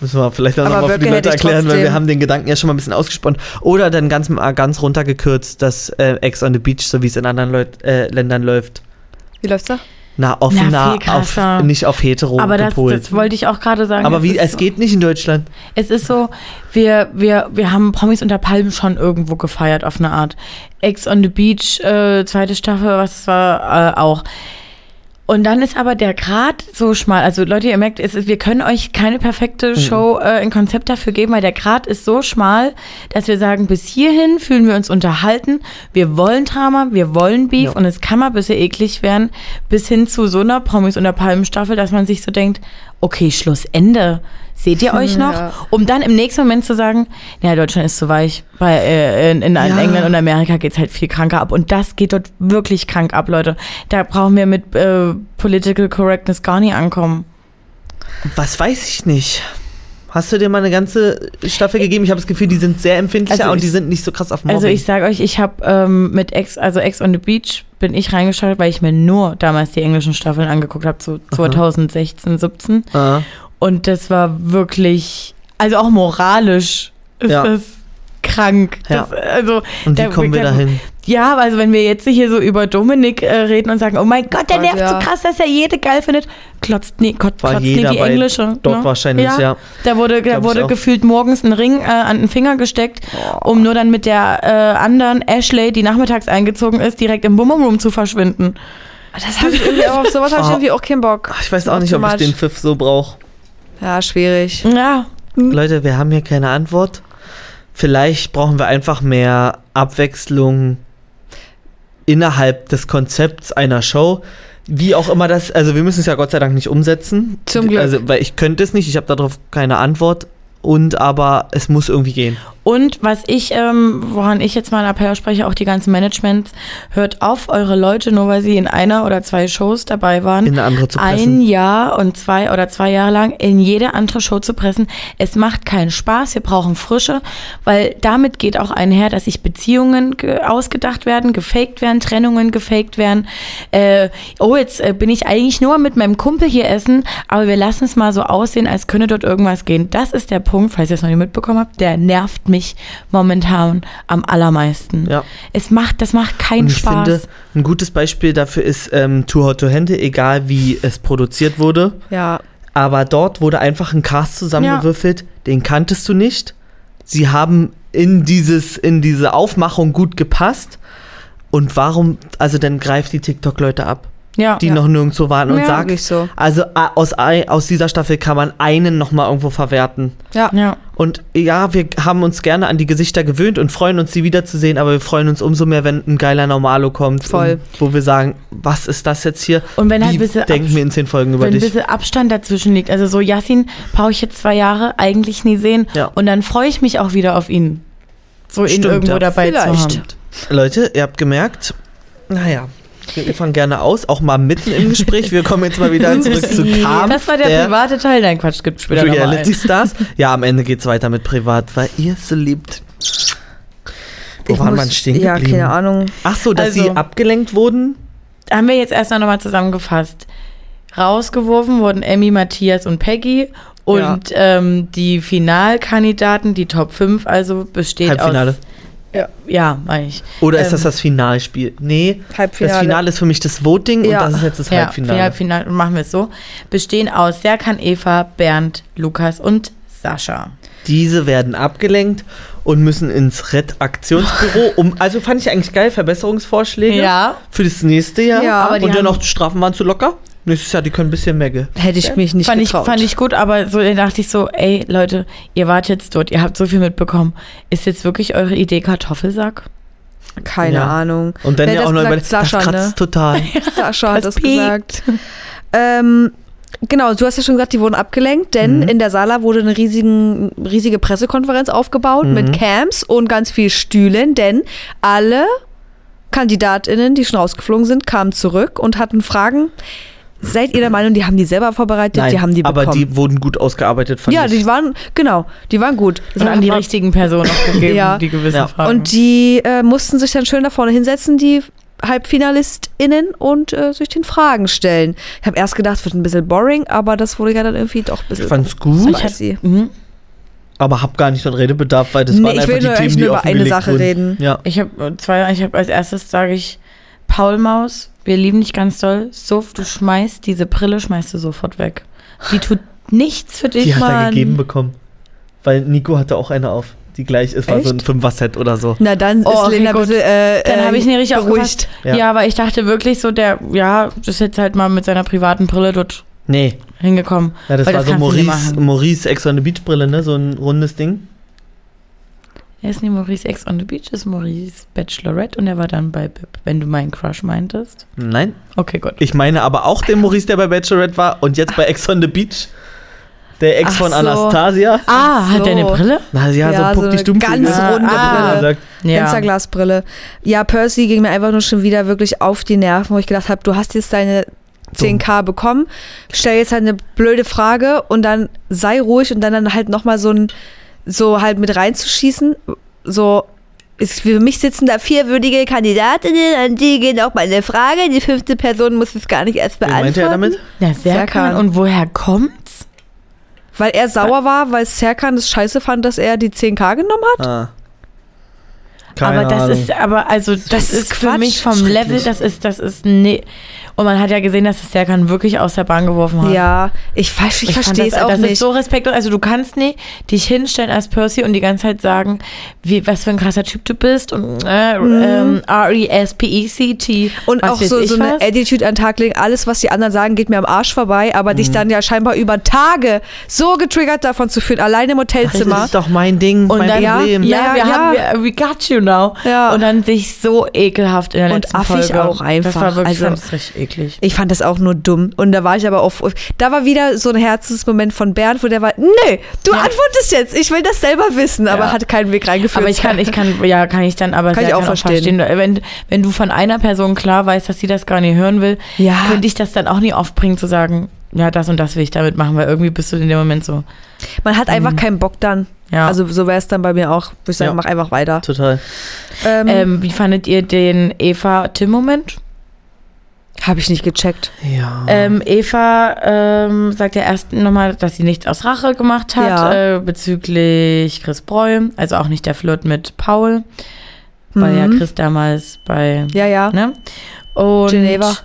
Müssen wir vielleicht auch Aber nochmal für die Leute erklären, weil wir haben den Gedanken ja schon mal ein bisschen ausgesponnen. Oder dann ganz, äh, ganz runtergekürzt, dass äh, Ex on the Beach, so wie es in anderen Leut äh, Ländern läuft, Wie läuft's da? na offener, Na, auf, nicht auf hetero aber das, das wollte ich auch gerade sagen. aber wie, es geht nicht in Deutschland. Es ist so, wir, wir, wir haben Promis unter Palmen schon irgendwo gefeiert auf eine Art. Ex on the Beach, äh, zweite Staffel, was war äh, auch. Und dann ist aber der Grad so schmal. Also Leute, ihr merkt, es wir können euch keine perfekte Show, äh, ein Konzept dafür geben, weil der Grad ist so schmal, dass wir sagen, bis hierhin fühlen wir uns unterhalten. Wir wollen Drama, wir wollen Beef Ja. und es kann mal ein bisschen eklig werden, bis hin zu so einer Promis unter Palmen Staffel, dass man sich so denkt, okay, Schluss, Ende. Seht ihr euch noch? Ja. Um dann im nächsten Moment zu sagen, ja, Deutschland ist zu weich. Bei, äh, in, in Ja. England und Amerika geht's halt viel kranker ab. Und das geht dort wirklich krank ab, Leute. Da brauchen wir mit äh, Political Correctness gar nicht ankommen. Was weiß ich nicht. Hast du dir mal eine ganze Staffel gegeben? Ich habe das Gefühl, die sind sehr empfindlicher Also und ich- die sind nicht so krass auf Mobbing. Also ich sage euch, ich habe ähm, mit Ex, also Ex on the Beach, bin ich reingeschaltet, weil ich mir nur damals die englischen Staffeln angeguckt habe, so 2016, 17. Ah. Und das war wirklich, also auch moralisch ist Ja. das krank. Ja. Das, also, Und wie da- kommen wir da- dahin? Ja, also wenn wir jetzt hier so über Dominik äh, reden und sagen, oh mein Gott, der nervt ja. so krass, dass er jede geil findet, klotzt nie, War klotzt nie die englische. dort ne? wahrscheinlich, ja. Da wurde, da wurde gefühlt morgens ein Ring äh, an den Finger gesteckt, um nur dann mit der äh, anderen Ashley, die nachmittags eingezogen ist, direkt im Bum Bum Room zu verschwinden. Das habe ich irgendwie auch, auf sowas habe ich Oh. irgendwie auch keinen Bock. Ach, Ich weiß auch nicht, ob ich den Pfiff so brauche. Ja, schwierig. Ja, Leute, wir haben hier keine Antwort. Vielleicht brauchen wir einfach mehr Abwechslung innerhalb des Konzepts einer Show. Wie auch immer das, also wir müssen es ja Gott sei Dank nicht umsetzen. Zum Glück. Also, weil ich könnte es nicht, ich habe darauf keine Antwort. Und aber es muss irgendwie gehen. Und was ich, ähm, woran ich jetzt mal einen Appell spreche, auch die ganzen Managements, hört auf, eure Leute, nur weil sie in einer oder zwei Shows dabei waren, In eine andere zu ein pressen. Jahr und zwei oder zwei Jahre lang in jede andere Show zu pressen. Es macht keinen Spaß, wir brauchen Frische, weil damit geht auch einher, dass sich Beziehungen ge- ausgedacht werden, gefaked werden, Trennungen gefaked werden. Äh, oh, jetzt äh, bin ich eigentlich nur mit meinem Kumpel hier essen, aber wir lassen es mal so aussehen, als könne dort irgendwas gehen. Das ist der Punkt, falls ihr es noch nicht mitbekommen habt, der nervt mich momentan am allermeisten. Ja. Es macht, das macht keinen ich Spaß. finde, ein gutes Beispiel dafür ist ähm, Too Hot to Handle, egal wie es produziert wurde. Ja, Aber dort wurde einfach ein Cast zusammengewürfelt, den kanntest du nicht. Sie haben in, dieses, in diese Aufmachung gut gepasst. Und warum, also dann greift die TikTok-Leute ab, ja. die Ja. noch nirgendwo waren und Ja, sagt, so. also a- aus, aus dieser Staffel kann man einen nochmal irgendwo verwerten. Ja. ja. Und ja, wir haben uns gerne an die Gesichter gewöhnt und freuen uns, sie wiederzusehen, aber wir freuen uns umso mehr, wenn ein geiler Normalo kommt. Voll. Und wo wir sagen, was ist das jetzt hier? Und wenn halt Wie ein bisschen denken wir in zehn Folgen über wenn ein dich? bisschen Abstand dazwischen liegt. Also so Yassin brauche ich jetzt zwei Jahre eigentlich nie sehen. Ja. Und dann freue ich mich auch wieder auf ihn. So ihn Stimmt, irgendwo ja. dabei zu Vielleicht. haben. Leute, ihr habt gemerkt, naja, wir fangen gerne aus, auch mal mitten im Gespräch. Wir kommen jetzt mal wieder zurück zu Kam. Das war der, private Teil. Dein Quatsch, gibt später noch Reality. Stars. Ja, am Ende geht's weiter mit Privat, weil ihr es so liebt. Wo Ich waren muss- wir stehen Ja, geblieben? keine Ahnung. Ach so, dass Also- sie abgelenkt wurden? Haben wir jetzt erst noch mal zusammengefasst. Rausgeworfen wurden Emmy, Matthias und Peggy. Und ähm, die Finalkandidaten, die Top 5, also besteht Halbfinale. aus... Ja, ja meine ich. Oder ist Ähm, das das Finalspiel? Nee, Halbfinale. das Finale ist für mich das Voting Ja. und das ist jetzt das Ja, Halbfinale. Halbfinale. Machen wir es so. Bestehen aus Serkan, Eva, Bernd, Lukas und Sascha. Diese werden abgelenkt und müssen ins Redaktionsbüro. Um, also fand ich eigentlich geil, Verbesserungsvorschläge Ja. für das nächste Jahr. Ja. Aber die und dann auch Strafen waren zu locker. Nächstes Jahr, die können ein bisschen mehr. Hätte ich mich nicht Fand ich, getraut. fand ich gut, aber so da dachte ich so, ey Leute, ihr wart jetzt dort, ihr habt so viel mitbekommen. Ist jetzt wirklich eure Idee Kartoffelsack? Keine Ja. Ahnung. Und dann ja auch noch über? Sascha, das kratzt ne? total. Sascha hat Das das gesagt. Ähm, genau, du hast ja schon gesagt, die wurden abgelenkt, denn Mhm. in der Sala wurde eine riesigen, riesige Pressekonferenz aufgebaut Mhm. mit Camps und ganz viel Stühlen, denn alle KandidatInnen, die schon rausgeflogen sind, kamen zurück und hatten Fragen. Seid ihr der Meinung, die haben die selber vorbereitet? die haben die bekommen. aber die wurden gut ausgearbeitet, fand ja, ich. die waren, genau, die waren gut. Und an die richtigen Personen auch gegeben, Ja. die gewissen Ja. Fragen. Und die äh, mussten sich dann schön da vorne hinsetzen, die HalbfinalistInnen, und äh, sich den Fragen stellen. Ich habe erst gedacht, wird ein bisschen boring, aber das wurde ja dann irgendwie doch ein bisschen. ich fand's gut, Ich hab- spicy. mhm. aber hab gar nicht so einen Redebedarf, weil das Nee, waren ich einfach will die nur Themen, die nur über eine Sache wurden. reden. Ja. Ich habe zwei, ich habe als erstes sage ich Paul Maus, wir lieben dich ganz doll. Suff, du schmeißt diese Brille, schmeißt du sofort weg. Die tut nichts für dich, Die hat er Mann. gegeben bekommen. Weil Nico hatte auch eine auf, die gleich ist, war so ein? Fünfer-Set oder so. Na, dann Oh, ist okay, Lena gut. bitte. Äh, Dann habe ich nicht richtig beruhigt. Ja. Ja. aber ich dachte wirklich so, der, ja, das ist jetzt halt mal mit seiner privaten Brille dort Nee, hingekommen. ja, das Weil war das so Maurice. Maurice Ex on the Beach Brille, ne? So ein rundes Ding. Er ist nicht Maurice X on the Beach, ist Maurice Bachelorette und er war dann bei Bib, wenn du meinen Crush meintest. Nein. Okay, gut. Ich meine aber auch den Maurice, der bei Bachelorette war und jetzt bei Ex on the Beach. Der Ex Ach von so. Anastasia. Ah, Ach hat der eine so. Brille? Na ja, Ja, so so puck dich eine ganz runde Brille. Sagt, Fensterglasbrille. Ja, Percy ging mir einfach nur schon wieder wirklich auf die Nerven, wo ich gedacht habe, du hast jetzt deine 10k bekommen, stell jetzt halt eine blöde Frage und dann sei ruhig und dann, dann halt nochmal so ein, so halt mit reinzuschießen, so, ist, für mich sitzen da vier würdige Kandidatinnen, an die geht auch mal eine Frage, die fünfte Person muss es gar nicht erst Wen beantworten. meinte er damit? Ja, sehr Serkan. kann. Und woher kommt's? Weil er sauer war, weil Serkan das scheiße fand, dass er die 10k genommen hat. Ah. Keine aber das Ahnung. ist, aber also das, Das ist ist für Quatsch. mich vom. Level, das ist, das ist ne. Und man hat ja gesehen, dass es Serkan wirklich aus der Bahn geworfen hat. Ja, ich, weiß- ich, Ich verstehe es das, auch das nicht. ist so respektlos. Also du kannst nicht dich hinstellen als Percy und die ganze Zeit sagen, wie, was für ein krasser Typ du bist und äh, ähm, R-E-S-P-E-C-T. Mhm. Und was auch so, so eine was. Attitude an den Tag legen, alles, was die anderen sagen, geht mir am Arsch vorbei, aber Mhm. dich dann ja scheinbar über Tage so getriggert davon zu fühlen, alleine im das Hotelzimmer. ist doch mein Ding, Und mein dann, ja, Problem. ja, Naja, wir ja. haben, wir, we got you, Genau. Ja. Und dann sich so ekelhaft in der Und letzten affig Folge. auch einfach. Das war wirklich Also- ganz richtig eklig. Ich fand das auch nur dumm. Und da war ich aber auf. Da war wieder so ein Herzensmoment von Bernd, wo der war, nee, du antwortest jetzt. Ich will das selber wissen, aber Ja. hat keinen Weg reingeführt. Aber ich kann, ich kann, ja, kann ich dann aber Kann sehr ich auch gerne verstehen. Wenn, wenn du von einer Person klar weißt, dass sie das gar nicht hören will, Ja. könnte ich das dann auch nie aufbringen zu sagen, ja, das und das will ich damit machen, weil irgendwie bist du in dem Moment so, Man hat einfach keinen Bock dann. Mhm. ja. Also so wäre es dann bei mir auch. Würde ich sagen, Ja. mach einfach weiter. Total. Ähm, ähm, wie fandet ihr den Eva-Tim-Moment? Habe ich nicht gecheckt. Ja. Ähm, Eva ähm, sagt ja erst nochmal, dass sie nichts aus Rache gemacht hat Ja. äh, bezüglich Chris Breu, also auch nicht der Flirt mit Paul, weil ja Mhm. Chris damals bei Ja, ja. ne? Und Geneva.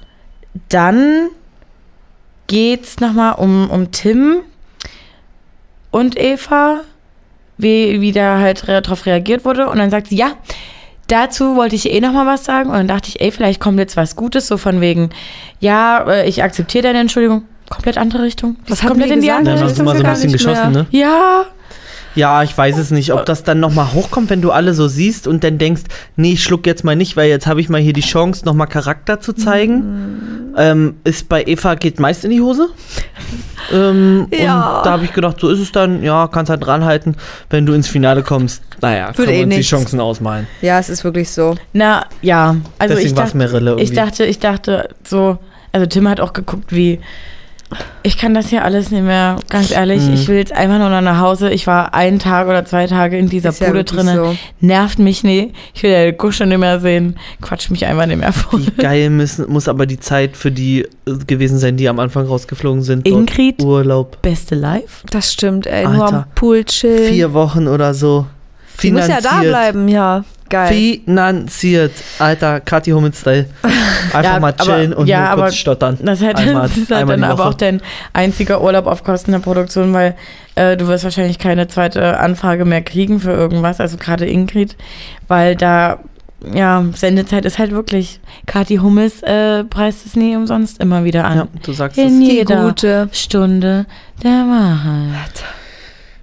dann geht's nochmal um, um Tim und Eva, wie, wie da halt re drauf reagiert wurde. Und dann sagt sie, ja, dazu wollte ich eh nochmal was sagen. Und dann dachte ich, ey, vielleicht kommt jetzt was Gutes, so von wegen, ja, äh, ich akzeptiere deine Entschuldigung. Komplett andere Richtung. Was komplett die in die gesagt? andere Dann das hast du Richtung mal so ein bisschen nicht geschossen, mehr. ne? Ja, Ja, ich weiß es nicht, ob das dann nochmal hochkommt, wenn du alle so siehst und dann denkst, nee, ich schluck jetzt mal nicht, weil jetzt habe ich mal hier die Chance, nochmal Charakter zu zeigen. Ähm, ist bei Eva geht meist in die Hose. ähm, Ja. Und da habe ich gedacht, so ist es dann, ja, kannst halt dranhalten, wenn du ins Finale kommst. Naja, Wird können eh wir uns nichts. die Chancen ausmalen. Ja, es ist wirklich so. na, ja. Also Deswegen ich war's dachte, mir Rille Ich irgendwie. dachte, ich dachte so, also Tim hat auch geguckt, wie ich kann das hier alles nicht mehr, ganz ehrlich. Mhm. Ich will jetzt einfach nur noch nach Hause. Ich war einen Tag oder zwei Tage in dieser Ist ja Bude wirklich drinne. so. Nervt mich nie. Ich will ja Gusche nicht mehr sehen. Quatsch mich einfach nicht mehr voll. Wie geil müssen, muss aber die Zeit für die äh, gewesen sein, die am Anfang rausgeflogen sind. Ingrid, Urlaub. beste Live. Das stimmt, ey. Nur am Alter. Pool chillen. Vier Wochen oder so. Die muss ja da bleiben, ja. Geil. Finanziert. Alter, Kathi Hummel-Style. Einfach Ja, mal aber- chillen und ja, nur aber kurz stottern. Das, hat, Einmal- das ist halt dann aber auch dein einziger Urlaub auf Kosten der Produktion, weil äh, du wirst wahrscheinlich keine zweite Anfrage mehr kriegen für irgendwas, also gerade Ingrid, weil da, ja, Sendezeit ist halt wirklich, Kathi Hummels äh, preist es nie umsonst immer wieder an. Ja, du sagst In es. Die jeder gute. Stunde der Wahrheit.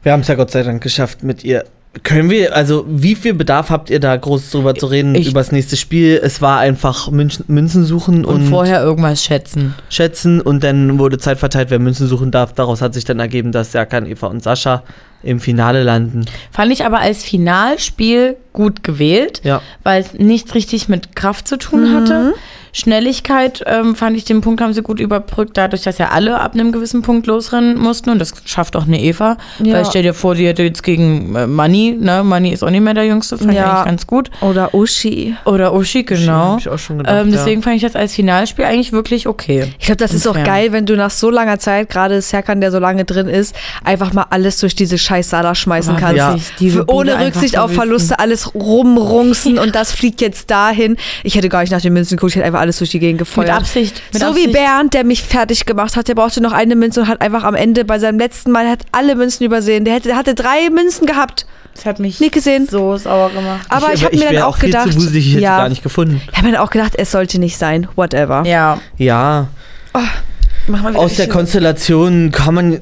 Wir haben es ja Gott sei Dank geschafft mit ihr. Können wir, also wie viel Bedarf habt ihr da groß drüber zu reden, Ich- über das nächste Spiel? Es war einfach München, Münzen suchen Und, und, vorher irgendwas schätzen. schätzen und dann wurde Zeit verteilt, wer Münzen suchen darf. Daraus hat sich dann ergeben, dass Serkan, Eva und Sascha im Finale landen. Fand ich aber als Finalspiel gut gewählt, Ja. weil es nichts richtig mit Kraft zu tun hatte. Schnelligkeit ähm, fand ich, den Punkt haben sie gut überbrückt, dadurch, dass ja alle ab einem gewissen Punkt losrennen mussten und das schafft auch eine Eva. Ja. Weil stell dir vor, die hätte jetzt gegen äh, Money, ne, Money ist auch nicht mehr der Jüngste, fand ich Ja. eigentlich ganz gut. Oder Uschi. Oder Uschi, genau. Hab ich auch schon gedacht, Ähm, ja. deswegen fand ich das als Finalspiel eigentlich wirklich okay. Ich glaube, das ist auch geil, wenn du nach so langer Zeit, gerade Serkan, der so lange drin ist, einfach mal alles durch diese scheiß Sala schmeißen kannst. Ja. Für- Ohne Rücksicht auf. Verluste, alles rumrungsen und das fliegt jetzt dahin. Ich hätte gar nicht nach den Münzen geguckt, ich hätte einfach alles durch die Gegend gefeuert. Mit Absicht. Mit so Absicht. wie Bernd, der mich fertig gemacht hat, der brauchte noch eine Münze und hat einfach am Ende bei seinem letzten Mal hat alle Münzen übersehen. Der, hätte, der hatte drei Münzen gehabt. Das hat mich Nicht gesehen. so sauer gemacht. Aber ich, habe mir dann auch viel gedacht, zu wuselig, ich hätte ja, gar nicht gefunden. ich habe mir dann auch gedacht, es sollte nicht sein. Whatever. Ja. Ja, Mach mal wieder aus der. Konstellation kann man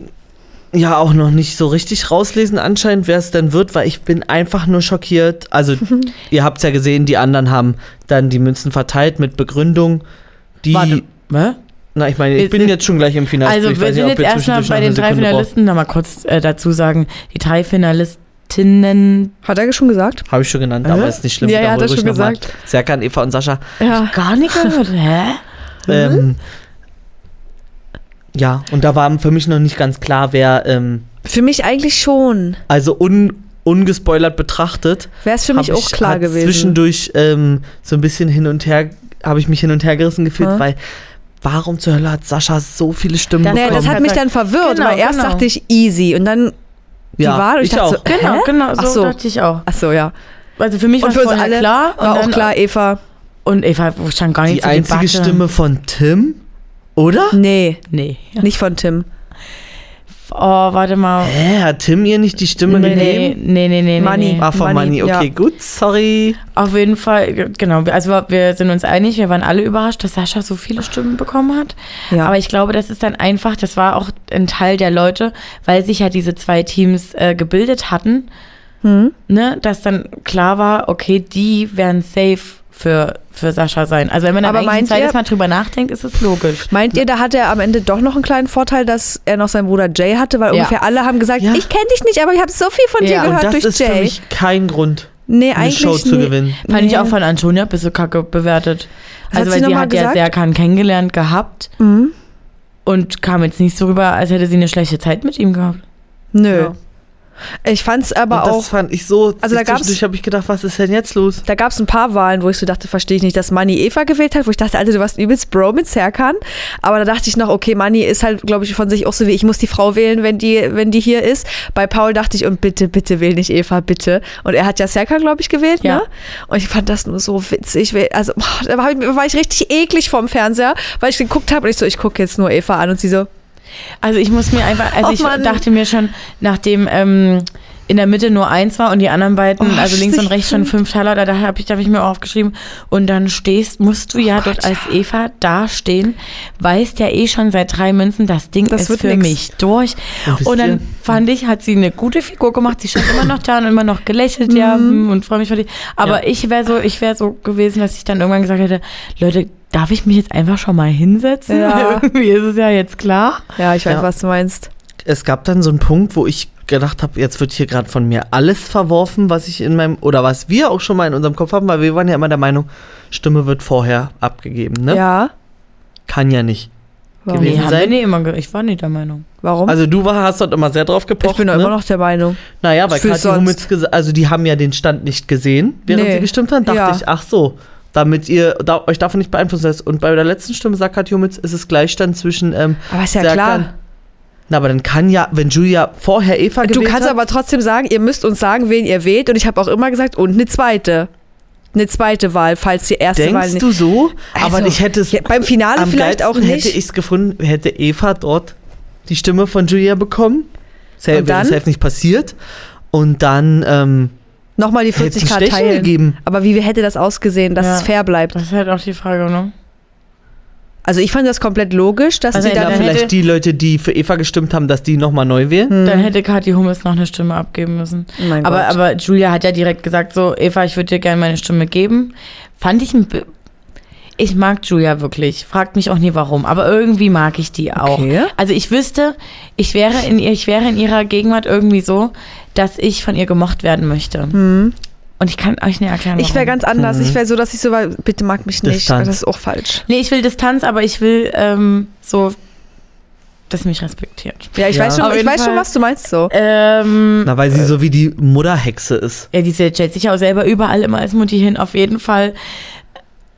ja auch noch nicht so richtig rauslesen anscheinend, wer es denn wird, weil ich bin einfach nur schockiert. Also ihr habt es ja gesehen, die anderen haben dann die Münzen verteilt mit Begründung. Die, Warte. Was? na ich meine, ich Wir bin sind- jetzt schon gleich im Finale. Also Ich wir weiß sind nicht, ob jetzt erstmal zwischendurch bei den drei. Finalisten, nochmal kurz äh, dazu sagen, die drei Finalistinnen Hat er schon gesagt? Habe ich schon genannt, Hä? aber ist nicht schlimm. Ja, ja, hat er schon gesagt. Serkan, Eva und Sascha. Ja. gar nicht gehört. Hä? Ähm, ja, und da war für mich noch nicht ganz klar, wer, ähm, Für mich eigentlich schon. also un, ungespoilert betrachtet, Wäre es für mich auch ich, klar hat gewesen. Zwischendurch ähm, so ein bisschen hin und her, habe ich mich hin und her gerissen gefühlt, Hä? weil warum zur Hölle hat Sascha so viele Stimmen Das- Nee, bekommen? das hat mich dann verwirrt, Genau, weil erst genau. dachte ich easy und dann die ja, Wahl und ich, ich dachte auch. so, Genau, hä? genau, so, Ach so. dachte ich auch. Ach so, ja. Also für mich war Und für uns alle klar. war und auch klar, Eva. Und Eva stand gar nicht Die einzige Debatte. Stimme von Tim, oder? Nee, Nee. nicht von Tim. Oh, warte mal. Hä, hat Tim ihr nicht die Stimme Nee, gegeben? nee, nee, nee, nee. Money. nee. Ah, von Money, Money, okay, ja. gut, sorry. Auf jeden Fall, genau. Also wir sind uns einig, wir waren alle überrascht, dass Sascha so viele Stimmen bekommen hat. Ja. Aber ich glaube, das ist dann einfach, das war auch ein Teil der Leute, weil sich ja diese zwei Teams äh, gebildet hatten. Hm? ne, dass dann klar war, okay, die werden safe für, für Sascha sein. Also wenn man Aber eigentlich ein meint zweites ihr- Mal drüber nachdenkt, ist es logisch. Meint ihr, da hat er am Ende doch noch einen kleinen Vorteil, dass er noch seinen Bruder Jay hatte? Weil Ja. ungefähr alle haben gesagt, Ja. ich kenne dich nicht, aber ich habe so viel von Ja. dir Und Und gehört das durch ist für mich kein Grund, nee, eine eigentlich Show zu nie. gewinnen. Fand ich Nee. auch von Antonia ein bisschen kacke bewertet. Was Also hat sie weil sie hat ja gesagt? Serkan kennengelernt gehabt Mhm. und kam jetzt nicht so rüber, als hätte sie eine schlechte Zeit mit ihm gehabt. Nö. Ja. Ich fand's aber und das auch. fand ich so. Also da gab's- zwischendurch habe ich gedacht, was ist denn jetzt los? Da gab es ein paar Wahlen, wo ich so dachte, verstehe ich nicht, dass Manni Eva gewählt hat, wo ich dachte, Alter, du warst übelst Bro mit Serkan. Aber da dachte ich noch, okay, Manni ist halt, glaube ich, von sich auch so wie, ich muss die Frau wählen, wenn die, wenn die hier ist. Bei Paul dachte ich, und bitte, bitte wähl nicht Eva, bitte. Und er hat ja Serkan, glaube ich, gewählt, Ja. ne? Und ich fand das nur so witzig. Also, da war ich, war ich richtig eklig vorm Fernseher, weil ich geguckt habe und ich so, ich gucke jetzt nur Eva an und sie so, Also ich muss mir einfach, also Oh ich Mann. dachte mir schon, nachdem ähm, in der Mitte nur eins war und die anderen beiden, Oh, also links und rechts schon fünf Teller, da, da habe ich, da hab ich mir auch aufgeschrieben. Und dann stehst, musst du ja Oh Gott, dort als ja. Eva dastehen, weißt ja eh schon seit drei Münzen, das Ding Das ist wird für nix. mich durch. Und dann ihr- fand ich, hat sie eine gute Figur gemacht. Sie stand immer noch da und immer noch gelächelt, ja, hm, und freue mich für dich. Aber Ja. ich wäre so, ich wäre so gewesen, dass ich dann irgendwann gesagt hätte, Leute, darf ich mich jetzt einfach schon mal hinsetzen? Ja. Irgendwie ist es ja jetzt klar. ja, ich weiß, Ja. was du meinst. Es gab dann so einen Punkt, wo ich gedacht habe, jetzt wird hier gerade von mir alles verworfen, was ich in meinem, oder was wir auch schon mal in unserem Kopf haben, weil wir waren ja immer der Meinung, Stimme wird vorher abgegeben, ne? Ja. Kann ja nicht. Warum? Gewesen Nee, sein? nie immer ich war nicht der Meinung. Warum? Also du war, hast dort immer sehr drauf gepocht, ich bin ne? immer noch der Meinung. Naja, weil Kathi. Hummels gesagt, also die haben ja den Stand nicht gesehen, während Nee. sie gestimmt haben, dachte Ja. ich, ach so, damit ihr da, euch davon nicht beeinflussen lässt. Und bei der letzten Stimme sagt Kathi Hummels, ist es Gleichstand zwischen ähm, Aber ist ja Serkan- klar. Na, aber dann kann ja, wenn Julia vorher Eva Du gewählt kannst hat, aber trotzdem sagen, ihr müsst uns sagen, wen ihr wählt. Und ich habe auch immer gesagt, und eine zweite. Eine zweite Wahl, falls die erste Wahl denkst nicht. du so? Also, aber ich hätte es ja, beim Finale am vielleicht auch nicht. hätte ich es gefunden, hätte Eva dort die Stimme von Julia bekommen. Safe, Und dann? Nicht passiert. Und dann ähm, Nochmal die hätte es 40 ein Grad Stechen teilen. gegeben. Aber wie hätte das ausgesehen, dass Ja. es fair bleibt? Das ist halt auch die Frage, ne? Also ich fand das komplett logisch, dass Also sie dann der vielleicht hätte- die Leute, die für Eva gestimmt haben, dass die nochmal neu wählen. Hm. Dann hätte Kathi Hummels noch eine Stimme abgeben müssen. Mein Aber, Gott. aber Julia hat ja direkt gesagt, so, Eva, ich würde dir gerne meine Stimme geben. Fand ich ein ich mag Julia wirklich. Fragt mich auch nie warum, aber irgendwie mag ich die auch. Okay. Also ich wüsste, ich wäre in ihr, ich wäre in ihrer Gegenwart irgendwie so, dass ich von ihr gemocht werden möchte. Hm. Und ich kann euch nicht erklären, Ich wäre warum. ganz anders. Mhm. Ich wäre so, dass ich so war, bitte mag mich nicht. Distanz. Das ist auch falsch. Nee, ich will Distanz, aber ich will ähm, so, dass sie mich respektiert. Ja, ich Ja. weiß schon, Auf ich weiß schon, was du meinst so. Ähm, Na, weil sie so wie die Mutterhexe ist. Ja, die stellt sich auch selber überall immer als Mutti hin, auf jeden Fall.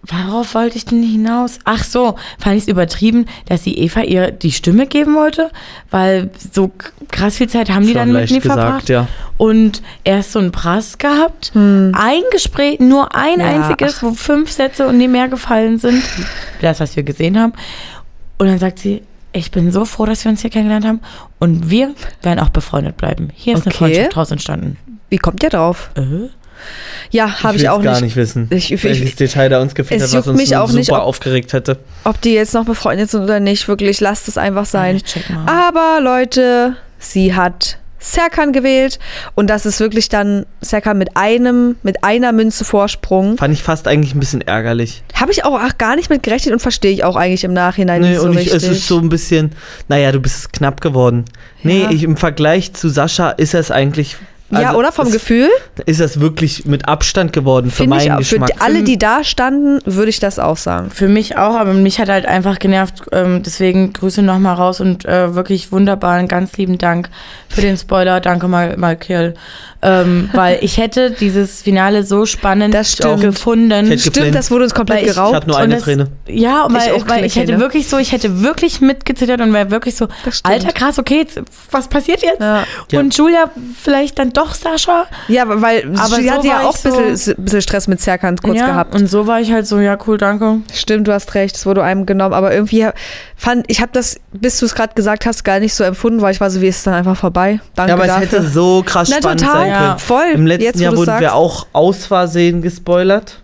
Worauf wollte ich denn hinaus? Ach so, fand ich es übertrieben, dass sie Eva ihr die Stimme geben wollte, weil so krass viel Zeit haben die Schon dann mit mir gesagt, verbracht. ja. Und erst so ein Prass gehabt, ein Gespräch, nur ein Ja, einziges, wo fünf Sätze und nie mehr gefallen sind. Das, was wir gesehen haben. Und dann sagt sie, ich bin so froh, dass wir uns hier kennengelernt haben und wir werden auch befreundet bleiben. Hier ist eine Okay. Freundschaft draus entstanden. Wie kommt ihr drauf? Äh? Ja, habe ich, auch gar nicht. nicht wissen. Ich- ich- welches Detail da uns gefehlt Es hat, was uns mich auch super nicht, ob- aufgeregt hätte. Ob die jetzt noch befreundet sind oder nicht, wirklich, lasst es einfach sein. Ich. Aber Leute, sie hat Serkan gewählt und das ist wirklich dann Serkan mit einem, mit einer Münze Vorsprung. Fand ich fast eigentlich ein bisschen ärgerlich. Habe ich auch ach, gar nicht mit gerechnet und verstehe ich auch eigentlich im Nachhinein Nee, nicht so und ich, richtig. es ist so ein bisschen, naja, du bist knapp geworden. Nee, Ja. ich, im Vergleich zu Sascha ist es eigentlich. Ja, also oder vom es, Gefühl? Ist es wirklich mit Abstand geworden für Finde ich meinen auch. Für Geschmack. die, alle, die da standen, würde ich das auch sagen. Für mich auch, aber mich hat halt einfach genervt. Ähm, deswegen Grüße nochmal raus und äh, wirklich wunderbar, einen ganz lieben Dank für den Spoiler. Danke mal, mal Kiel. Ähm, weil ich hätte dieses Finale so spannend Das stimmt. gefunden. Ich hätte Stimmt, geflennt. das wurde uns komplett ich- ich geraubt. habe nur eine es- Träne. Ja, Ich weil, auch weil ich hätte Kleine. wirklich so, ich hätte wirklich mitgezittert und wäre wirklich so, Das alter krass, okay, jetzt, was passiert jetzt? Ja. Ja. Und Julia vielleicht dann doch Sascha. Ja, weil Aber sie so hatte ja auch ein bisschen, bisschen Stress mit Serkan kurz ja, gehabt. Und so war ich halt so, ja cool, danke. Stimmt, du hast recht, es wurde einem genommen, aber irgendwie fand ich habe das, bis du es gerade gesagt hast, gar nicht so empfunden, weil ich war so, wie ist es dann einfach vorbei. Danke Ja, aber es dafür. hätte so krass Na, spannend total, sein können. Ja. voll. Im letzten Jetzt, Jahr wurden wir sagst, auch aus Versehen gespoilert.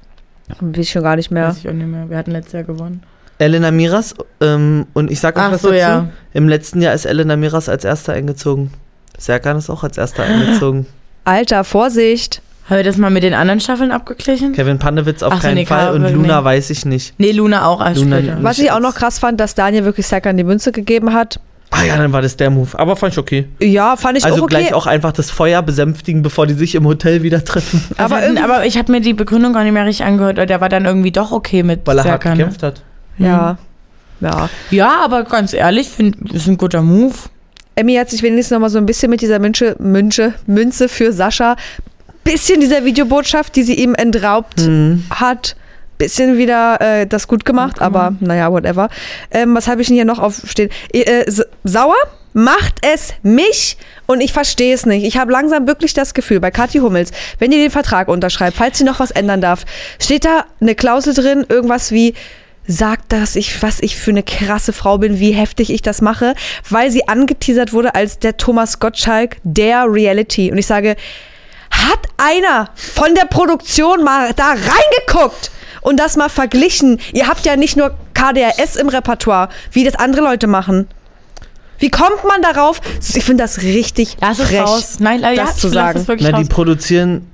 Weiß ich schon gar nicht mehr. Weiß ich auch nicht mehr. Wir hatten letztes Jahr gewonnen. Elena Miras ähm, und ich sag euch Ach was so, dazu. ja. Im letzten Jahr ist Elena Miras als erster eingezogen. Serkan ist auch als erster eingezogen. Alter, Vorsicht. Haben wir das mal mit den anderen Staffeln abgeglichen? Kevin Panewitz auf Ach keinen nee, Fall und Luna nee. weiß ich nicht. Nee, Luna auch als Luna- später. Was ich auch noch krass fand, dass Daniel wirklich Serkan die Münze gegeben hat. Ah ja, dann war das der Move. Aber fand ich okay. Ja, fand ich also auch okay. gleich auch einfach das Feuer besänftigen, bevor die sich im Hotel wieder treffen. aber, irgendwie- aber ich habe mir die Begründung gar nicht mehr richtig angehört. Der war dann irgendwie doch okay mit Weil er hart Serkan, gekämpft hat. Ja. Ja. Ja, aber ganz ehrlich, finde ist ein guter Move. Emmy hat sich wenigstens noch mal so ein bisschen mit dieser Münze, Münze, Münze für Sascha, bisschen dieser Videobotschaft, die sie ihm entraubt Mhm. hat, bisschen wieder äh, das gut gemacht, aber naja, whatever. Ähm, was habe ich denn hier noch aufstehen? Äh, äh, sauer macht es mich und ich verstehe es nicht. Ich habe langsam wirklich das Gefühl, bei Kathi Hummels, wenn ihr den Vertrag unterschreibt, falls sie noch was ändern darf, steht da eine Klausel drin, irgendwas wie sagt, dass ich, was ich für eine krasse Frau bin, wie heftig ich das mache, weil sie angeteasert wurde als der Thomas Gottschalk der Reality. Und ich sage, hat einer von der Produktion mal da reingeguckt und das mal verglichen? Ihr habt ja nicht nur KDRS im Repertoire, wie das andere Leute machen. Wie kommt man darauf? Ich finde das richtig Lass es frech, raus. Nein, ja, das zu lass sagen. Na, die raus. produzieren.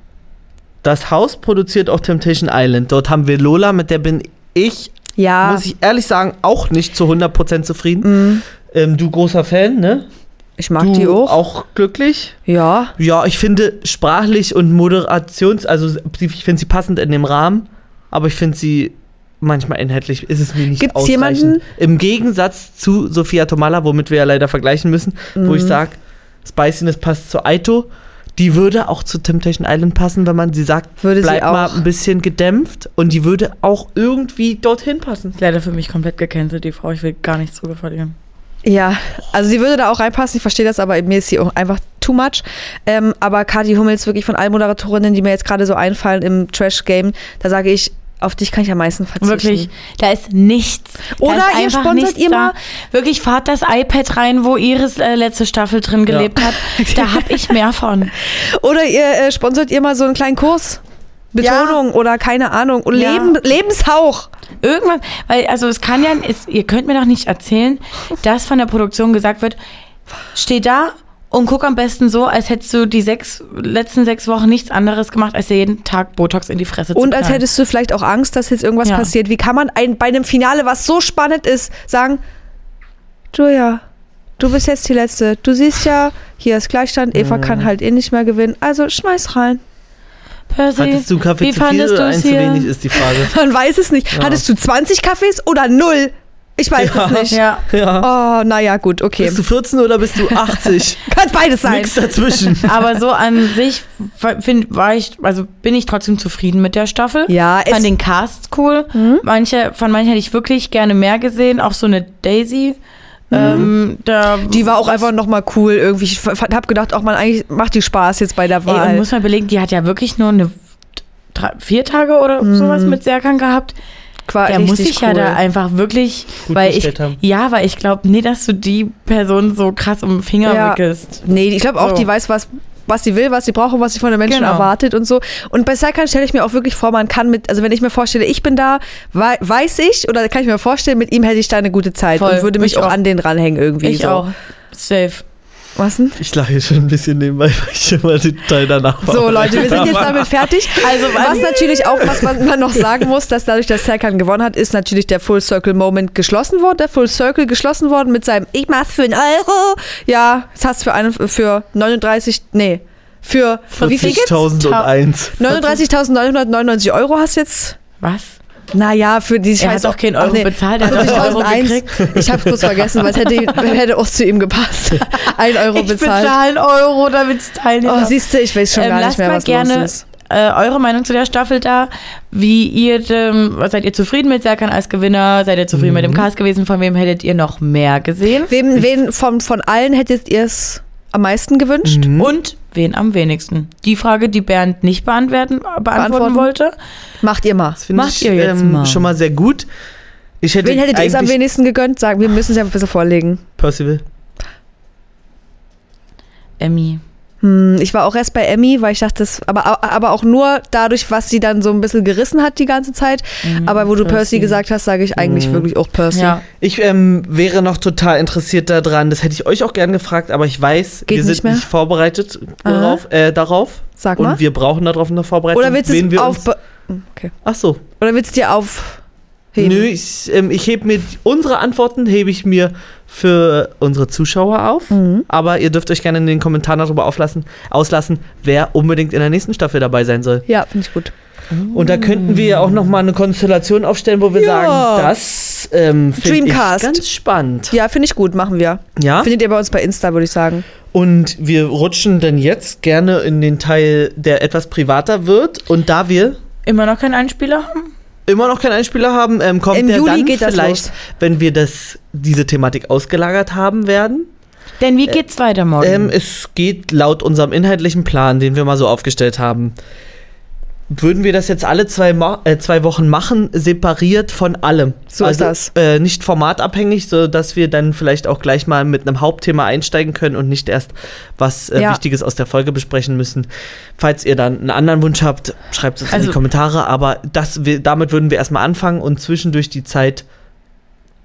Das Haus produziert auch Temptation Island. Dort haben wir Lola, mit der bin ich, Ja, muss ich ehrlich sagen, auch nicht zu 100% zufrieden. Ähm, du großer Fan, ne? ich mag du die auch. auch glücklich? Ja, Ja, ich finde sprachlich und Moderations, also ich finde sie passend in dem Rahmen, aber ich finde sie manchmal inhaltlich ist es mir nicht Gibt's ausreichend. jemanden- Im Gegensatz zu Sophia Tomala, womit wir ja leider vergleichen müssen, wo Mhm. ich sage, Spiciness passt zu Aito. Die würde auch zu Temptation Island passen, wenn man sie sagt, Würde sie bleib mal auch. ein bisschen gedämpft und die würde auch irgendwie dorthin passen. Ist leider für mich komplett gecancelt, die Frau. Ich will gar nichts zu verlieren. Ja, also sie würde da auch reinpassen, ich verstehe das, aber mir ist sie auch einfach too much. Ähm, aber Kathi Hummels wirklich von allen Moderatorinnen, die mir jetzt gerade so einfallen im Trash-Game, da sage ich, auf dich kann ich am meisten verzichten. Wirklich, da ist nichts. Oder ist ihr sponsert ihr mal- Wirklich, fahrt das iPad rein, wo Iris äh, letzte Staffel drin gelebt hat. Da hab ich mehr von. Oder ihr äh, sponsert ihr mal so einen kleinen Kurs. Betonung oder keine Ahnung. Und Ja. Leben, Lebenshauch. Irgendwas, weil, also es kann ja, es, ihr könnt mir doch nicht erzählen, dass von der Produktion gesagt wird, steh da und guck am besten so, als hättest du die sechs, letzten sechs Wochen nichts anderes gemacht, als dir jeden Tag Botox in die Fresse zu Und als hättest du vielleicht auch Angst, dass jetzt irgendwas Ja. passiert. Wie kann man ein, bei einem Finale, was so spannend ist, sagen, Julia, du bist jetzt die Letzte. Du siehst ja, hier ist Gleichstand, Eva kann halt eh nicht mehr gewinnen. Also schmeiß rein. Percy, Hattest du Kaffee wie zu viel oder ein zu wenig, ist die Frage. Man weiß es nicht. Ja. Hattest du 20 Kaffees oder null? Ich weiß Ja. es nicht. Ja, Ja. Oh, naja, gut, okay. Bist du 14 oder bist du 80? Kann beides sein. Nix dazwischen. aber so an sich find, war ich, also bin ich trotzdem zufrieden mit der Staffel. Ja, fand den Cast cool. Mhm. Manche, von manchen hätte ich wirklich gerne mehr gesehen. Auch so eine Daisy. Ähm, da, Mhm. die war auch einfach nochmal cool irgendwie. Ich habe gedacht, auch man eigentlich macht die Spaß jetzt bei der Ey, Wahl. und muss man belegen, die hat ja wirklich nur eine drei, vier Tage oder sowas mit Serkan gehabt. Der richtig muss sich ja cool. da einfach wirklich, Gut weil ich, haben. ja, weil ich glaube nie, dass du die Person so krass um den Finger Ja. wickelst. Nee, ich glaube auch, So. die weiß, was, was sie will, was sie braucht und was sie von den Menschen Genau. erwartet und so. Und bei Serkan stelle ich mir auch wirklich vor, man kann mit, also wenn ich mir vorstelle, ich bin da, wei- weiß ich, oder kann ich mir vorstellen, mit ihm hätte ich da eine gute Zeit Voll. und würde mich Ich auch, auch. an den ranhängen irgendwie. Ich so. auch. Safe. Was denn? Ich lache schon ein bisschen nebenbei, weil ich immer den Teil danach So, Leute, wir sind jetzt damit fertig. Also, was natürlich auch, was man, man noch sagen muss, dass dadurch, dass Serkan gewonnen hat, ist natürlich der Full Circle Moment geschlossen worden, der Full Circle geschlossen worden mit seinem Ich mach's für einen Euro. Ja, das hast du für, einen, für 39, nee, für, wie viel gibt's? 40.001. 39.999 Euro hast du jetzt. Was? Naja, für die Er Scheiße. hat doch keinen Euro bezahlt, er hat einen Euro 40.001. gekriegt. Ich hab's kurz vergessen, weil es hätte, hätte auch zu ihm gepasst. Ein Euro Ich bezahlt. bezahle einen Euro, damit ich teilnehme. Oh, siehst du, ich weiß schon Ähm, gar nicht mehr, mal was gerne los ist. äh, eure Meinung zu der Staffel da. Wie ihr, ähm, seid ihr zufrieden mit Serkan als Gewinner? Seid ihr zufrieden mit dem Cast gewesen? Von wem hättet ihr noch mehr gesehen? Wem, wen von, von allen hättet ihr es am meisten gewünscht? Mhm. Und wen am wenigsten? Die Frage, die Bernd nicht beantworten, beantworten, Beantworten? wollte. Macht ihr mal. Das finde Macht ich ihr jetzt ähm, mal. schon mal sehr gut. Ich hätte Wen hättet ihr es am wenigsten gegönnt? Sagen, wir müssen es ja ein bisschen vorlegen. Percival. Emmy. Hm, ich war auch erst bei Emmy, weil ich dachte, das, aber, aber auch nur dadurch, was sie dann so ein bisschen gerissen hat die ganze Zeit. aber wo du Percy, Percy. gesagt hast, sage ich eigentlich Mhm. wirklich auch Percy. Ja. Ich ähm, wäre noch total interessiert daran, das hätte ich euch auch gern gefragt, aber ich weiß, Geht wir nicht sind mehr? nicht vorbereitet darauf. Äh, darauf. Sag und mal. wir brauchen darauf eine Vorbereitung. Oder willst du es auf. Okay. Ach so. Oder willst du dir aufheben? Nö, ich, ähm, ich hebe mir unsere Antworten hebe ich mir für unsere Zuschauer auf. Mhm. Aber ihr dürft euch gerne in den Kommentaren darüber auflassen, auslassen, wer unbedingt in der nächsten Staffel dabei sein soll. Ja, finde ich gut. Und da könnten wir ja auch noch mal eine Konstellation aufstellen, wo wir Ja. sagen, das ähm, finde ich ganz spannend. Ja, finde ich gut, machen wir. Ja. Findet ihr bei uns bei Insta, würde ich sagen. Und wir rutschen dann jetzt gerne in den Teil, der etwas privater wird. Und da wir Immer noch keinen Einspieler haben? Immer noch keinen Einspieler haben, ähm, kommt Im der Juli dann geht das vielleicht, los. wenn wir das, diese Thematik ausgelagert haben werden. Denn wie geht's weiter morgen? Ähm, es geht laut unserem inhaltlichen Plan, den wir mal so aufgestellt haben, würden wir das jetzt alle zwei, äh, zwei Wochen machen, separiert von allem. So ist also, das. Äh, nicht formatabhängig, so dass wir dann vielleicht auch gleich mal mit einem Hauptthema einsteigen können und nicht erst was äh, Ja. Wichtiges aus der Folge besprechen müssen. Falls ihr dann einen anderen Wunsch habt, schreibt es uns in Also- die Kommentare. Aber das, wir, damit würden wir erstmal anfangen und zwischendurch die Zeit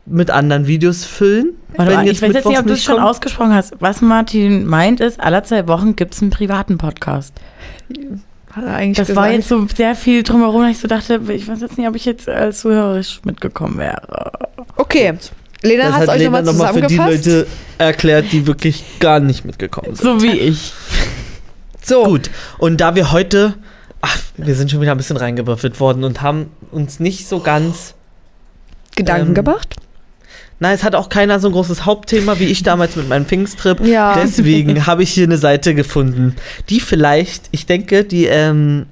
mit anderen Videos füllen. Warte mal, ich weiß jetzt nicht, ob du es schon ausgesprochen hast. Was Martin meint ist, alle zwei Wochen gibt es einen privaten Podcast. Eigentlich Das gesagt. war jetzt so sehr viel drumherum, dass ich so dachte, ich weiß jetzt nicht, ob ich jetzt als Zuhörerisch mitgekommen wäre. Okay. Lena Das hat euch Lena nochmal nochmal für die zusammengefasst. Leute erklärt, die wirklich gar nicht mitgekommen sind. So wie ich. so, Gut, und da wir heute, ach, wir sind schon wieder ein bisschen reingewürfelt worden und haben uns nicht so ganz, Gedanken ähm, gemacht. Na, es hat auch keiner so ein großes Hauptthema wie ich damals mit meinem Pfingsttrip. Ja. Deswegen habe ich hier eine Seite gefunden, die vielleicht, ich denke, die ähm,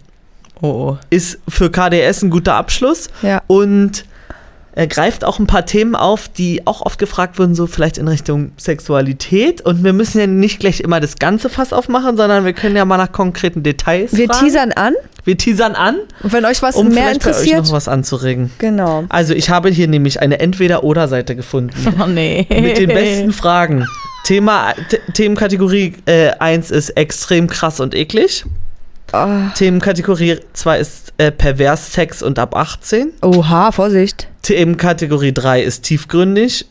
Oh, oh. ist für KDS ein guter Abschluss Ja. und er greift auch ein paar Themen auf, die auch oft gefragt wurden, so vielleicht in Richtung Sexualität. Und wir müssen ja nicht gleich immer das ganze Fass aufmachen, sondern wir können ja mal nach konkreten Details Wir fragen. teasern an. Wir teasern an, Und wenn euch was um mehr vielleicht bei euch interessiert. noch was anzuregen. Genau. Also ich habe hier nämlich eine Entweder-Oder-Seite gefunden. oh nee. mit den besten Fragen. Thema, Themenkategorie äh, 1 ist extrem krass und eklig. Ah. Themenkategorie 2 ist äh, pervers, Sex und ab 18. Oha, Vorsicht. Themenkategorie 3 ist tiefgründig.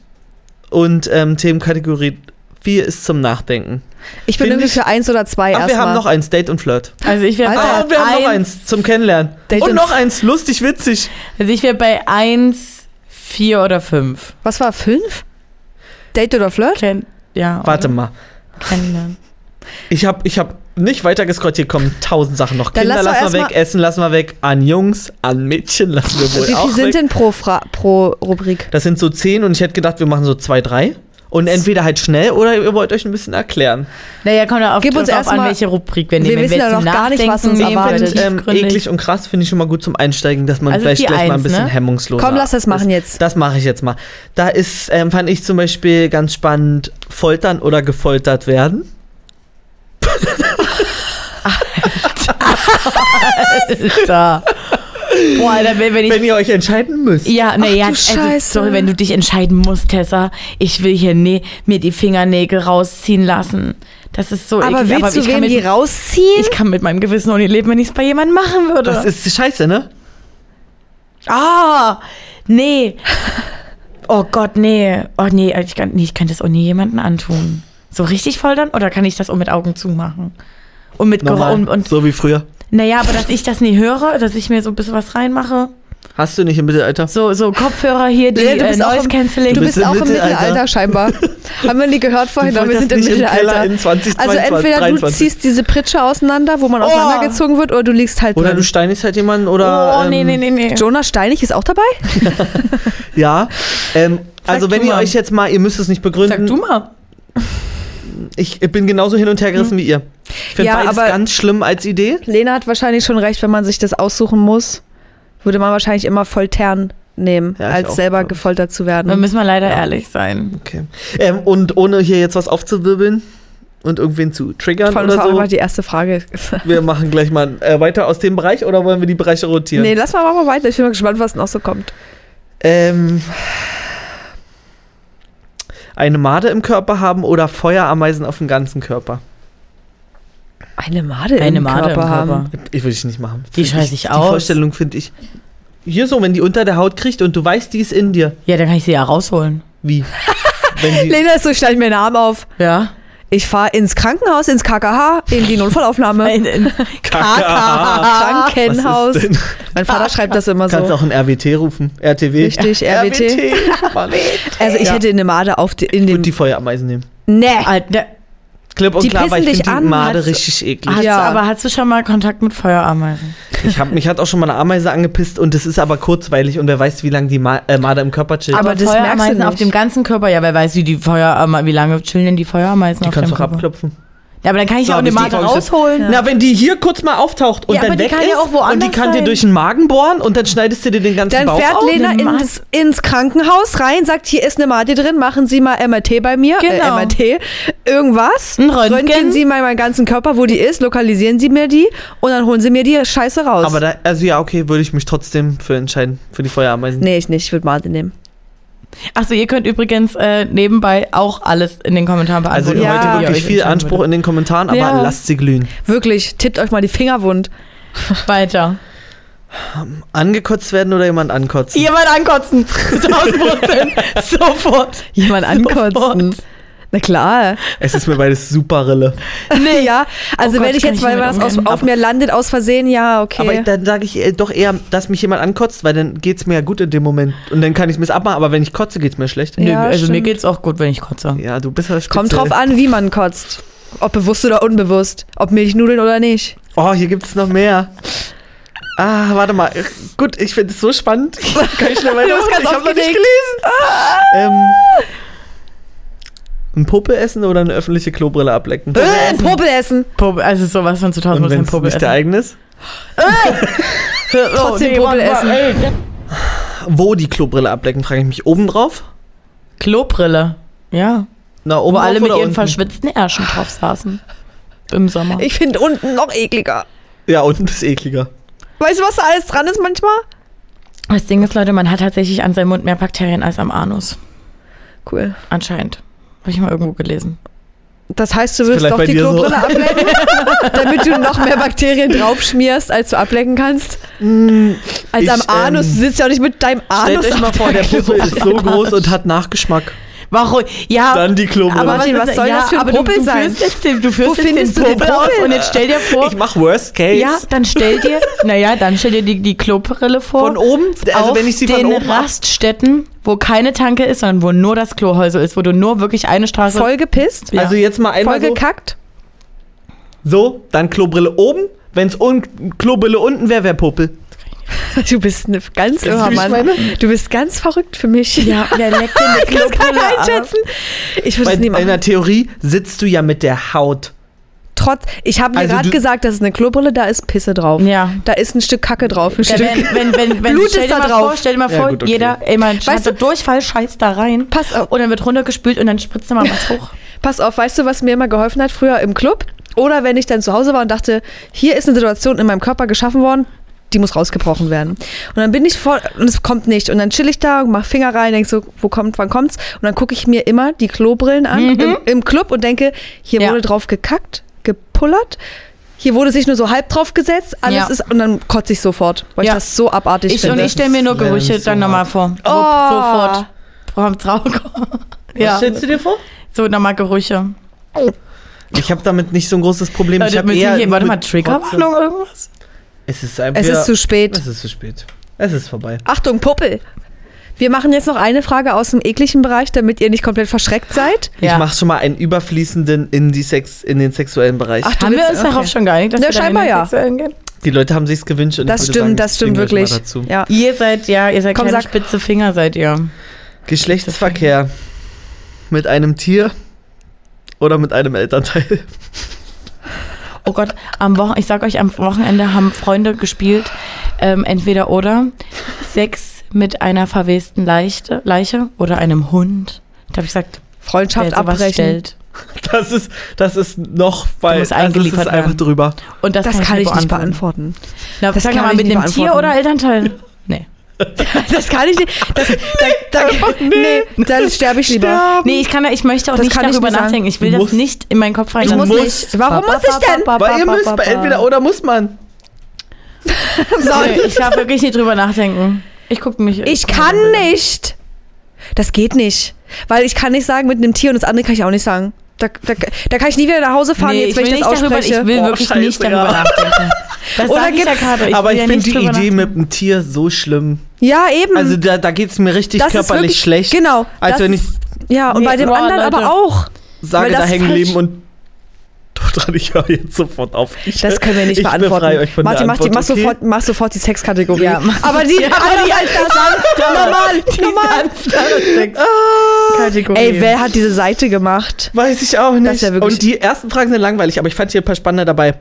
Und ähm, Themenkategorie 4 ist zum Nachdenken. Ich bin Find irgendwie ich- für eins oder zwei Ach, wir erstmal. haben noch eins, Date und Flirt. Also ich wäre Alter, bei, Ah, wir haben noch eins- eins zum Kennenlernen. Date und und- noch eins, lustig, witzig. Also ich wäre bei 1, 4 oder 5. Was war fünf? Date oder Flirt? Kenn ja. Warte oder? mal. Kennenlernen. Ich habe ich hab nicht weiter gescrollt, hier kommen tausend Sachen noch. Kinder lass lassen wir weg, Essen lassen wir weg, an Jungs, an Mädchen lassen wir wohl Wie auch viel sind weg. denn pro, Fra pro Rubrik? Das sind so zehn und ich hätte gedacht, wir machen so zwei, drei. Und entweder halt schnell oder ihr wollt euch ein bisschen erklären. Naja, kommt auf, Gib uns erst an, mal- welche Rubrik wir Wir nehmen. Wenn wissen ja noch gar nicht, was uns erwartet. Ähm, eklig und krass finde ich schon mal gut zum Einsteigen, dass man Also vielleicht gleich mal ein Eins, bisschen ne? hemmungsloser Komm, lass das machen ist. jetzt. Das mache ich jetzt mal. Da ist, ähm, fand ich zum Beispiel ganz spannend, foltern oder gefoltert werden. Alter. Boah, Alter, wenn, wenn ich Wenn ihr euch entscheiden müsst. Ja, naja, du also, Scheiße. sorry, wenn du dich entscheiden musst, Tessa. Ich will hier nee, mir die Fingernägel rausziehen lassen. Das ist so Aber eklig. willst du ich kann wem mit, die rausziehen? Ich kann mit meinem Gewissen nicht leben, wenn ich es bei jemandem machen würde. Das ist scheiße, ne? ah, nee. Oh Gott, nee. Oh nee, ich kann, nee, ich kann das auch nie jemandem antun. So richtig foltern oder kann ich das auch mit Augen zumachen? Und mit Normal. und, und so wie früher. Naja, aber dass ich das nie höre, dass ich mir so ein bisschen was reinmache. Hast du nicht im Mittelalter? So, so Kopfhörer hier, die Nee, du äh, bist auch Noise im- Cancelling. Du bist bist im auch im Mittelalter. Mittelalter scheinbar. Haben wir nie gehört vorhin, aber wir sind im im Mittelalter. In 20, also 22, entweder 23. du ziehst diese Pritsche auseinander, wo man Oh. auseinandergezogen wird, oder du liegst halt Oder drin. du steinigst halt jemanden oder. oh, nee, ähm, nee, nee, nee. Jonas Steinig ist auch dabei? Ja. Ähm, also, wenn ihr mal. euch jetzt mal, ihr müsst es nicht begründen. Sag du mal. Ich bin genauso hin und her gerissen wie ihr. Ich finde Ja, beides aber- ganz schlimm als Idee. Lena hat wahrscheinlich schon recht, wenn man sich das aussuchen muss, würde man wahrscheinlich immer Foltern nehmen, Ja, als auch, selber gefoltert zu Da werden. müssen wir leider ehrlich sein. Okay. Ähm, und ohne hier jetzt was aufzuwirbeln und irgendwen zu triggern Vor allem das oder war so. die erste Frage. Wir machen gleich mal äh, weiter aus dem Bereich oder wollen wir die Bereiche rotieren? Nee, lass mal, mal weiter. Ich bin mal gespannt, was noch so kommt. Ähm, eine Made im Körper haben oder Feuerameisen auf dem ganzen Körper? Eine Made Eine im Made im Körper haben. Körper. Ich würde ich nicht machen. Die Find scheiß ich Die aus. Vorstellung finde ich. Hier so, wenn die unter der Haut kriegt und du weißt, die ist in dir. Ja, dann kann ich sie ja rausholen. Wie? Wenn sie, Lena ist so, ich schneide mir den Arm auf. Ja. Ich fahre ins Krankenhaus, ins KKH, in die Notfallaufnahme. In, in KKH. Krankenhaus. Mein Vater schreibt das immer Kannst so. auch ein RWT rufen. RTW. Richtig, RWT. Mann. Also ich Ja. hätte eine Made auf die, in Und dem... die Feuerameisen nehmen. Nee. Alter, Klipp und Die klar, weil ich pissen dich finde die an, Made richtig eklig. Ja. aber hast du schon mal Kontakt mit Feuerameisen? Ich hab, mich hat auch schon mal eine Ameise angepisst und das ist aber kurzweilig und wer weiß, wie lange die Ma äh, Made im Körper chillt. Aber das merkst du Feuerameisen nicht. auf dem ganzen Körper, ja, wer weiß, wie die Feuerameisen, wie lange chillen denn die Feuerameisen die auf dem kannst du auch Körper? abklopfen. Ja, aber dann kann ich So, ja auch eine Mate rausholen. Na, wenn die hier kurz mal auftaucht und Ja, dann die weg kann ist ja auch woanders und die kann dir sein. durch den Magen bohren und dann schneidest du dir den ganzen Dann Bauch fährt auf. Lena ins, ins Krankenhaus rein, sagt, hier ist eine Made drin, machen Sie mal MRT bei mir. Genau. Äh, MRT. Irgendwas. Ein Röntgen. Sie mal meinen ganzen Körper, wo die ist, lokalisieren Sie mir die und dann holen Sie mir die Scheiße raus. Aber da, also ja, okay, würde ich mich trotzdem für entscheiden, für die Feuerameisen. nee, ich nicht. Ich würde Made nehmen. Achso, ihr könnt übrigens äh, nebenbei auch alles in den Kommentaren Also beantworten. Ja. heute wirklich viel Anspruch würdet. in den Kommentaren, aber Ja. lasst sie glühen. Wirklich, tippt euch mal die Finger wund. Weiter. Angekotzt werden oder jemand ankotzen? Jemand ankotzen. 1000 Prozent. Sofort. Jemand ankotzen. Sofort. Na klar. Es ist mir beides super Rille. Nee, ja. Also Oh Gott, wenn ich jetzt, weil was aus, auf mir landet aus Versehen, ja, okay. Aber dann sage ich äh, doch eher, dass mich jemand ankotzt, weil dann geht's mir ja gut in dem Moment. Und dann kann ich es abmachen, aber wenn ich kotze, geht's mir schlecht. Ja, also mir stimmt. geht's auch gut, wenn ich kotze. Ja, du bist ja speziell. Kommt drauf an, wie man kotzt. Ob bewusst oder unbewusst. Ob Milchnudeln oder nicht. Oh, hier gibt's noch mehr. Ah, warte mal. Gut, ich finde es so spannend. Kann ich schnell ganz Ich habe noch nicht gelesen. Ähm, ein Puppe essen oder eine öffentliche Klobrille ablecken? Äh, Popel essen. Pop, also sowas von zu 1000 Und wenn Prozent es Popel nicht der eigene ist? Trotzdem Popel essen. Wo die Klobrille ablecken, frage ich mich. Oben drauf? Klobrille. Ja. Na, oben Wo alle mit oder ihren unten? verschwitzten Ärschen drauf saßen. Im Sommer. Ich finde unten noch ekliger. Ja, unten ist ekliger. Weißt du, was da alles dran ist manchmal? Das Ding ist, Leute, man hat tatsächlich an seinem Mund mehr Bakterien als am Anus. Cool. Anscheinend. Habe ich mal irgendwo gelesen. Das heißt, du willst doch die dir so. Klobrille ablecken, damit du noch mehr Bakterien draufschmierst, als du ablecken kannst. Als Ich, am Anus. ähm, du sitzt ja auch nicht mit deinem Anus. Stellt euch mal vor, der Puppe Klobrille. ist so groß und hat Nachgeschmack. Warum? Ja. Dann die Klobrille. Aber Martin, was soll das für ein aber du- Popel du sein? Führst jetzt den, du führst Wo jetzt findest den du den Popel aus und jetzt stell dir vor. ich mach Worst Case. Ja, dann stell dir, naja, dann stell dir die, die Klobrille vor. Von oben, also auf wenn ich sie den von oben Raststätten, wo keine Tanke ist, sondern wo nur das Klohäusel ist, wo du nur wirklich eine Straße. Voll gepisst? Ja. Also jetzt mal einmal Voll so, gekackt? so, dann Klobrille oben. Wenn es un Klobrille unten wäre, wäre Popel. Du bist ein ganz du, irrer ich Mann. Du bist ganz verrückt für mich. ja, wer leckt denn eine Ich kann Klobrille ab? einschätzen. Ich würde Bei es nie machen. einer Theorie sitzt du ja mit der Haut. Trotz, ich habe mir Also gerade gesagt, das ist eine Klobrille, da ist Pisse drauf. Ja. Da ist ein Stück Kacke drauf. Ein Ja, Stück. wenn, wenn, wenn, wenn, Blut stell ist dir da mal drauf. Vor, stell dir mal Ja, vor, gut, okay. jeder, ey, man Weißt du- Durchfall scheißt da rein. Pass auf. Und dann wird runtergespült und dann spritzt du mal was hoch. Pass auf, weißt du, was mir immer geholfen hat früher im Club? Oder wenn ich dann zu Hause war und dachte, hier ist eine Situation in meinem Körper geschaffen worden, die muss rausgebrochen werden. Und dann bin ich vor und es kommt nicht. Und dann chill ich da und mach Finger rein, denk so, wo kommt, wann kommt's? Und dann gucke ich mir immer die Klobrillen an im, im Club und denke, hier Ja. wurde drauf gekackt, gepullert. Hier wurde sich nur so halb drauf gesetzt, alles Ja. ist, und dann kotze ich sofort, weil Ja. ich das so abartig Ich, finde. und ich stelle mir nur Gerüche so dann nochmal vor. Oh. Sofort. Kommt drauf. Ja. Was stellst du dir vor? So, nochmal Gerüche. Ich habe damit nicht so ein großes Problem. ich Leute, hab müssen eher hier, warte mal, Triggerwarnung irgendwas? Es ist einfach. es ist zu spät. Es ist zu spät. Es ist vorbei. Achtung, Puppel. Wir machen jetzt noch eine Frage aus dem ekligen Bereich, damit ihr nicht komplett verschreckt seid. Ich Ja. mache schon mal einen überfließenden in, die Sex, in den sexuellen Bereich. Ach, du Haben wir uns okay. darauf schon geeinigt, dass Ja, wir da in scheinbar den ja. Sexuellen gehen? Die Leute haben sich's gewünscht. Und Das stimmt, sagen, das stimmt wir wirklich. mal Dazu. Ja. Ihr seid, ja, ihr seid Komm, keine sag. spitze Finger, seid ihr. Geschlechtsverkehr mit einem Tier oder mit einem Elternteil. Oh Gott, am Wochen, ich sag euch, am Wochenende haben Freunde gespielt, ähm, entweder oder Sex mit einer verwesten Leiche, Leiche oder einem Hund. Da habe ich gesagt, Freundschaft abbrechen. stellt. Das ist, das ist noch also das eingeliefert ist einfach werden. drüber. Und das, Das kann ich nicht beantworten. Na, Das sag kann mal, ich mit nicht dem Tier oder Elternteil? Nee. Das kann ich nicht. Das, da, da, nee, dann sterbe ich lieber. Nee, ich, kann, ich möchte auch Das nicht darüber nicht nachdenken. Ich will das nicht in meinen Kopf rein. Ich muss nicht. Warum muss ich denn? Weil ihr müsst entweder oder muss man. Nee, ich darf wirklich nicht drüber nachdenken. Ich gucke mich. Ich kann nicht. Das geht nicht. Weil ich kann nicht sagen mit einem Tier und das andere kann ich auch nicht sagen. Da, da, da kann ich nie wieder nach Hause fahren, Nee, jetzt ich wenn will ich das nicht darüber, ausspreche. ich will Boah, wirklich scheiße, nicht darüber ja. nachdenken. Das Oder ich ja gerade. Ich Aber ich ja finde die Idee mit einem Tier so schlimm. ja, eben. Also da, da geht es mir richtig Das körperlich wirklich- schlecht. genau, Als das wenn ich ja, und Nee, bei dem boah, anderen Leute. aber auch. sage, da hängen Leben und dran. Ich höre jetzt sofort auf. Ich, Das können wir nicht ich beantworten. befreie euch von Martin, der mach, die, Antwort, mach, okay? sofort, mach sofort die Sexkategorie. Ja, mach- aber die, aber die als das normal, normal. Kategorie. Ey, wer hat diese Seite gemacht? Weiß ich auch nicht. Ja und die ersten Fragen sind langweilig, aber ich fand hier ein paar spannende dabei.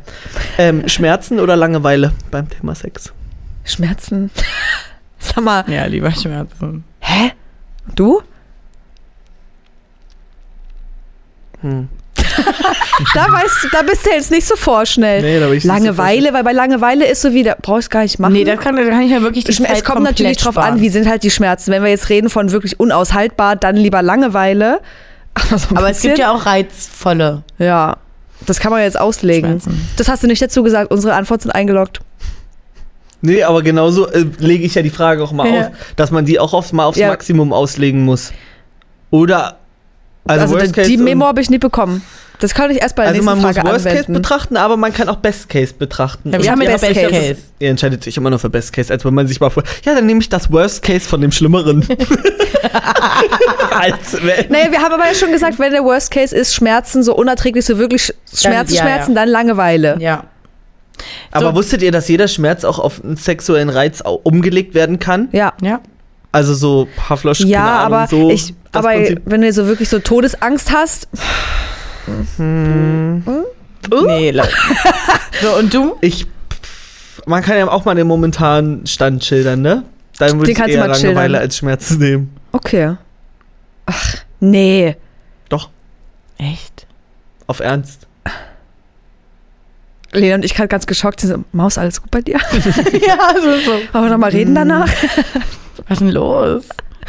Ähm, Schmerzen oder Langeweile beim Thema Sex? Schmerzen. Sag mal, Ja, lieber Schmerzen. hä? Du? Hm. Da weißt du, da bist du jetzt nicht so vorschnell. Nee, da bin ich nicht so Langeweile, weil bei Langeweile ist so wie, da brauchst du gar nicht machen. Nee, das kann, da kann ich ja wirklich die Ich- Zeit es kommt natürlich komplett drauf sparen. an, wie sind halt die Schmerzen. Wenn wir jetzt reden von wirklich unaushaltbar, dann lieber Langeweile. Aber, so Aber es gibt ja auch reizvolle Ja, das kann man jetzt auslegen. Schmerzen. Das hast du nicht dazu gesagt. Unsere Antworten sind eingeloggt. Nee, aber genauso äh, lege ich ja die Frage auch mal Ja. aus, dass man die auch aufs, mal aufs Ja. Maximum auslegen muss. Oder, also, Also, Worst Case die Memo habe ich nicht bekommen. Das kann ich erst bei der Also man nächsten muss Frage Worst Case anwenden. betrachten, aber man kann auch Best Case betrachten. Ja, wir haben ja Best Best Case. Case. Ihr entscheidet sich immer nur für Best Case, als wenn man sich mal vor. Ja, dann nehme ich das Worst Case von dem Schlimmeren. als wenn. Naja, wir haben aber ja schon gesagt, wenn der Worst Case ist, Schmerzen, so unerträglich, so wirklich Schmerzen, ja, Schmerzen, ja. dann Langeweile. Ja. Aber So. wusstet ihr, dass jeder Schmerz auch auf einen sexuellen Reiz umgelegt werden kann? Ja. Ja. Also so Pavlosch, Ja, keine Ahnung, aber, so ich, das aber Prinzip. wenn du so wirklich so Todesangst hast, Nee, Leute. So, und du? Ich, man kann ja auch mal den momentanen Stand schildern, ne? Dann würde ich kannst du eher mal Langeweile schildern. als Schmerzen nehmen. okay. Ach, nee. Doch, Echt? auf Ernst. Lena und ich gerade ganz geschockt. Sie so, Maus, alles gut bei dir? ja, also so. Wollen wir noch mal reden danach? Was ist denn los?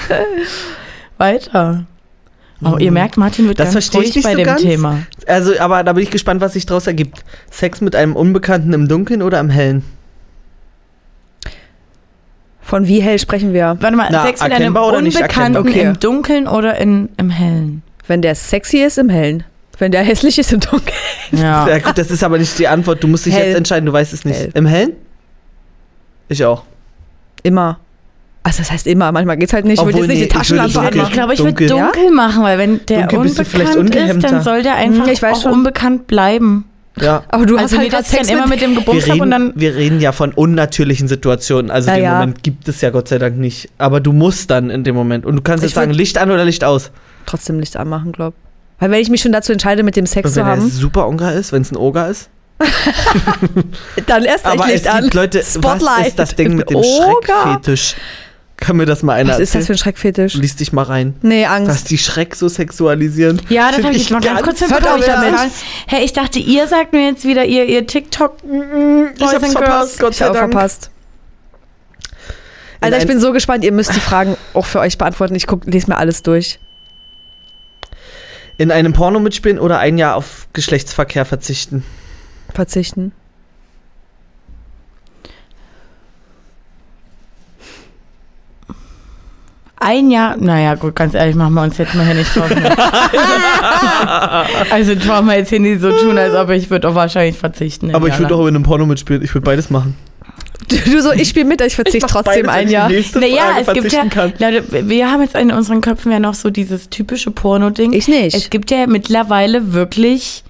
Weiter. Oh, ihr merkt, Martin wird Das ganz verstehe ich ruhig nicht bei so dem ganz. Thema. Also, aber da bin ich gespannt, was sich daraus ergibt. Sex mit einem Unbekannten im Dunkeln oder im Hellen? Von wie hell sprechen wir? Warte mal, Na, Sex mit einem erkennbar oder nicht Unbekannten? Okay. im Dunkeln oder in, im Hellen? Wenn der sexy ist, im Hellen. Wenn der hässlich ist, im Dunkeln. Ja. Ja, gut, das ist aber nicht die Antwort. Du musst dich Hell. jetzt entscheiden, du weißt es nicht. Hell. Im Hellen? Ich auch. Immer. Also das heißt immer, manchmal geht's halt nicht. Ich würde Obwohl, jetzt nicht nee, die Taschenlampe ich würde- Ich anmachen. glaube, ich würde Dunkel. dunkel machen, weil wenn der Dunkel unbekannt ist, dann soll der einfach Hm, ich weiß auch schon. unbekannt bleiben. Ja. Aber du also hast nicht, halt ich Sex immer mit... dem hab und reden, dann... wir reden ja von unnatürlichen Situationen. Also Ja, den ja. Moment gibt es ja Gott sei Dank nicht. Aber du musst dann in dem Moment. Und du kannst Ich jetzt sagen, Licht an oder Licht aus. Trotzdem Licht anmachen, glaub. Weil wenn ich mich schon dazu entscheide, mit dem Sex Und zu wenn er haben, super Oger ist, wenn es ein Oger ist. dann erst Aber Licht es an. gibt Leute, was Spotlight. ist das Ding mit dem Oger? Schreckfetisch? Kann mir das mal einer Was ist das für erzählen? ein Schreckfetisch? Lies dich mal rein. Nee, Angst. Dass die Schreck so sexualisieren. Ja, das habe ich jetzt mal ganz kurz auf damit. Hey, ich dachte, ihr sagt mir jetzt wieder ihr, ihr TikTok. Ich Boys hab's and verpasst, Gott Ich sei auch Dank. verpasst. Alter, ich ein- bin so gespannt. Ihr müsst die Fragen auch für euch beantworten. Ich guck, lese mir alles durch. In einem Porno mitspielen oder ein Jahr auf Geschlechtsverkehr verzichten. Verzichten. Ein Jahr, naja, gut, ganz ehrlich, machen wir uns jetzt mal hier nicht drauf. mit. also brauchen wir jetzt hier nicht so tun, als ob ich würde auch wahrscheinlich verzichten. Aber ich würde auch in einem Porno mitspielen. Ich würde beides machen. Du, du so, ich spiele mit, ich verzichte trotzdem ein Jahr. Nächste Naja, Frage es gibt ja, kann. Leute, wir haben jetzt in unseren Köpfen ja noch so dieses typische Porno-Ding. Ich nicht. Es gibt ja mittlerweile wirklich,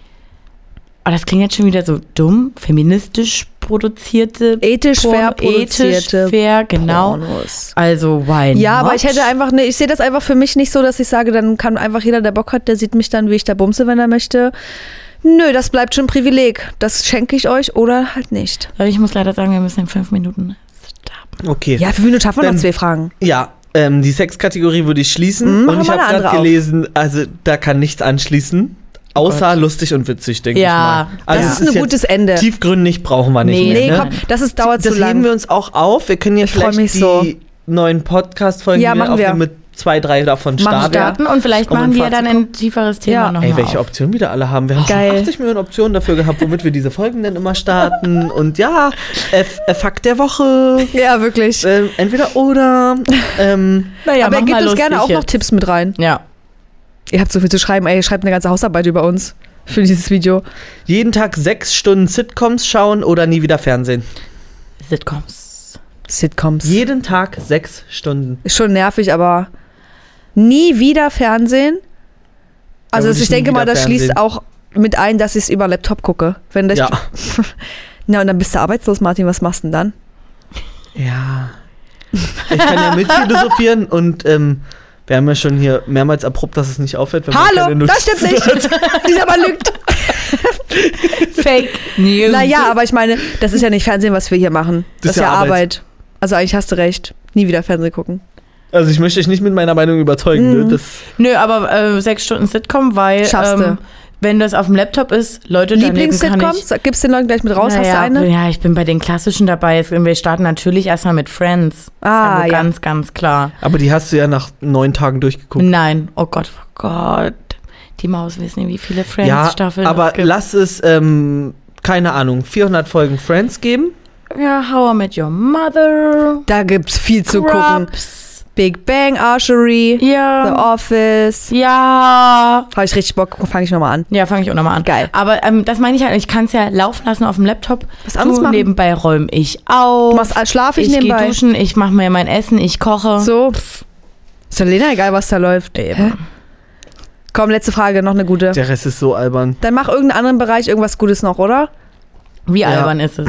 oh, das klingt jetzt schon wieder so dumm, feministisch produzierte, Ethisch fair Porno- ethisch produzierte fair, genau. Pornos. Also, why Ja, not? aber ich hätte einfach, ne, ich sehe das einfach für mich nicht so, dass ich sage, dann kann einfach jeder, der Bock hat, der sieht mich dann, wie ich da bumse, wenn er möchte. Nö, das bleibt schon ein Privileg. Das schenke ich euch oder halt nicht. Aber ich muss leider sagen, wir müssen in fünf Minuten stoppen. Okay. Ja, fünf Minuten schaffen wir noch zwei Fragen. Ja, ähm, die Sexkategorie würde ich schließen. Mhm, und ich habe gerade gelesen, also da kann nichts anschließen. Außer lustig und witzig, denke Ja, ich mal. Also das ist ein gutes Ende. Tiefgründig brauchen wir nicht Nee, mehr. Nee, ne? komm, das ist, dauert das zu lang. heben wir uns auch auf. Wir können ja Ich vielleicht mich die so. neuen Podcast-Folgen, Ja, machen wir. mit zwei, drei davon starten. starten und vielleicht Um machen wir dann ein tieferes Thema Ja. nochmal Ey, welche auf. Optionen wir da alle haben. Wir haben Geil. schon 80 Millionen Optionen dafür gehabt, womit wir diese Folgen dann immer starten. Und ja, F äh, Fakt der Woche. Ja, wirklich. Ähm, entweder oder. Ähm, Naja, Aber gebt mal uns gerne auch noch. Tipps mit rein. Ja. Ihr habt so viel zu schreiben. Ey, ihr schreibt eine ganze Hausarbeit über uns für dieses Video. jeden Tag sechs Stunden Sitcoms schauen oder nie wieder Fernsehen. Sitcoms. Sitcoms. Jeden Tag sechs Stunden. Ist schon nervig, aber nie wieder Fernsehen. Also würde ich denke mal, das schließt Fernsehen. auch mit ein, dass ich es über Laptop gucke. Wenn das Ja. Na, und dann bist du arbeitslos, Martin. Was machst du denn dann? Ja. Ich kann ja mitphilosophieren und ähm, wir haben ja schon hier mehrmals erprobt, dass es nicht aufhört. wenn man keine Hallo, das stimmt nicht. Dieser Mann lügt. Fake News. Naja, aber ich meine, das ist ja nicht Fernsehen, was wir hier machen. Das, ist ja Arbeit. Also eigentlich hast du recht. Nie wieder Fernsehen gucken. Also ich möchte euch nicht mit meiner Meinung überzeugen. Mhm. Ne? Das, Nö, aber äh, sechs Stunden Sitcom, weil Schaffst du. Wenn das auf dem Laptop ist, Leute. Lieblings-Sitcoms? Gibst du den Leuten gleich mit raus? Hast du Naja, eine? Ja, ich bin bei den klassischen dabei. Jetzt- Wir starten natürlich erstmal mit Friends. Ah, ist ja. ja. Ganz, ganz klar. aber die hast du ja nach neun Tagen durchgeguckt. Nein, oh Gott, oh Gott. Die Maus wissen nicht, wie viele ja, Friends-Staffeln aber es gibt. lass es, ähm, keine Ahnung, 400 Folgen Friends geben. Ja, How I Met Your Mother. Da gibt's viel zu gucken. Big Bang, Archery, The Ja. Office. Ja. Habe ich richtig Bock, fange ich nochmal an. Ja, fange ich auch nochmal an. Geil. Aber ähm, das meine ich halt, ich kann es ja laufen lassen auf dem Laptop. Was anderes du, machen? Nebenbei räume ich auf. Du machst Schlaf ich, ich gehe nebenbei. duschen, ich mache mir mein Essen, ich koche. So. Pff. Ist doch Lena egal, was da läuft. Eben. Komm, letzte Frage, noch eine gute. Der Rest ist so albern. Dann mach irgendeinen anderen Bereich irgendwas Gutes noch, oder? Wie Ja. albern ist es?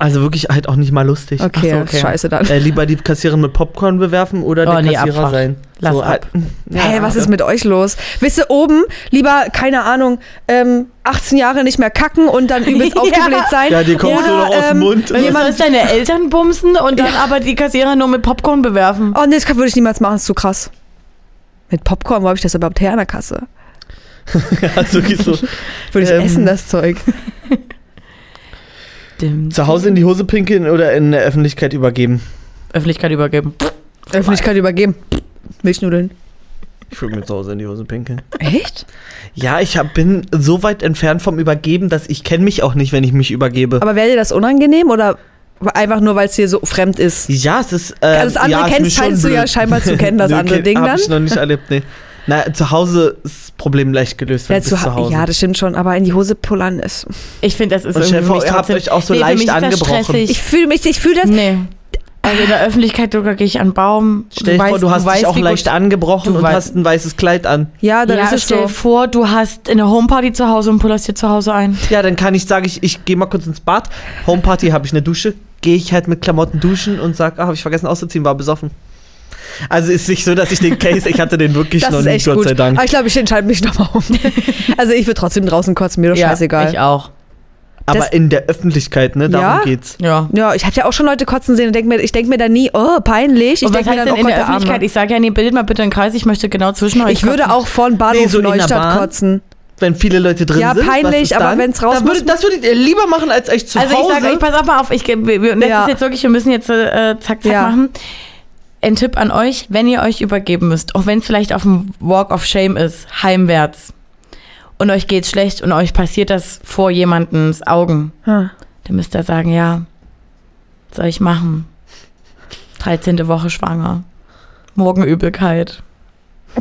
Also wirklich halt auch nicht mal lustig. Okay, Ach so, okay. scheiße dann. Äh, lieber die Kassiererin mit Popcorn bewerfen oder Oh, der nee, Kassierer Abfahrt. sein. Lass so, ab. halt, ja, Hey, was ist mit euch los? Wisst ihr, oben lieber, keine Ahnung, ähm, 18 Jahre nicht mehr kacken und dann übelst Ja. aufgebläht sein. Ja, dir kommt Oder, nur noch aus dem ähm, Mund. Wenn Jemand- jemand deine Eltern bumsen und dann aber die Kassierer nur mit Popcorn bewerfen. Oh nee, das würde ich niemals machen, das ist zu krass. Mit Popcorn, wo habe ich das überhaupt her an der Kasse? Also wirklich so. Würde ich Ähm, essen, das Zeug. Dem Zu Hause in die Hose pinkeln oder in der Öffentlichkeit übergeben? Öffentlichkeit übergeben. Öffentlichkeit übergeben. Milchnudeln. Ich würde mir zu Hause in die Hose pinkeln. Echt? Ja, ich hab, bin so weit entfernt vom Übergeben, dass ich kenne mich auch nicht, wenn ich mich übergebe. Aber wäre dir das unangenehm oder einfach nur, weil es dir so fremd ist? ja, es ist. Äh, Also das andere ja, kennst- scheinst du ja scheinbar zu kennen, das Nö, andere kenn- Ding hab dann. ich noch nicht erlebt, nee. Na, zu Hause ist das Problem leicht gelöst, wenn Ja, du zu, zu Hause. ja, das stimmt schon, aber in die Hose pullern ist. Ich finde, das ist Und irgendwie für vor, ihr habt euch auch so nee, leicht angebrochen. stressig. Ich fühle mich, ich fühle das. nee. Also in der Öffentlichkeit sogar gehe ich an Baum. Stell dir vor, du hast weißt, dich auch wie leicht angebrochen du und weißt- hast ein weißes Kleid an. Ja, dann ja, ist es stell dir so. vor, du hast eine Homeparty zu Hause und pullerst dir zu Hause ein. Ja, dann kann ich, sage ich, ich gehe mal kurz ins Bad. Homeparty, habe ich eine Dusche. Gehe ich halt mit Klamotten duschen und sag, ah, habe ich vergessen auszuziehen, war besoffen. Also ist nicht so, dass ich den Case, ich hatte den wirklich Das noch echt Gott gut. sei Dank. Aber ich glaube, ich entscheide mich nochmal um. also ich würde trotzdem draußen kotzen, mir doch scheißegal. ich auch. Aber das- in der Öffentlichkeit, ne, darum Ja? geht's. Ja. Ja, ich hatte ja auch schon Leute kotzen sehen und denk mir, ich denke mir dann nie, oh, peinlich. Ich denke mir dann, oh in Gott, der Öffentlichkeit? Arme. Ich sage ja, nee, bildet mal bitte einen Kreis, ich möchte genau zwischen euch Ich würde kotzen. auch von Bahnhof Nee, so Neustadt Bahn? kotzen. Wenn viele Leute drin Ja, sind. was peinlich, ist aber dann? wenn's raus das, muss- würdet, das würdet ihr lieber machen, als euch zu Also ich Hause. sage euch, pass auf, mal auf, ich, wir, das Ja. ist jetzt wirklich, wir müssen jetzt äh, zack, zack Ja. machen. Ein Tipp an euch, wenn ihr euch übergeben müsst, auch wenn es vielleicht auf dem Walk of Shame ist, heimwärts, und euch geht's schlecht und euch passiert das vor jemandens Augen, Hm. dann müsst ihr sagen, ja, was soll ich machen? 13. Woche schwanger. Morgen Übelkeit.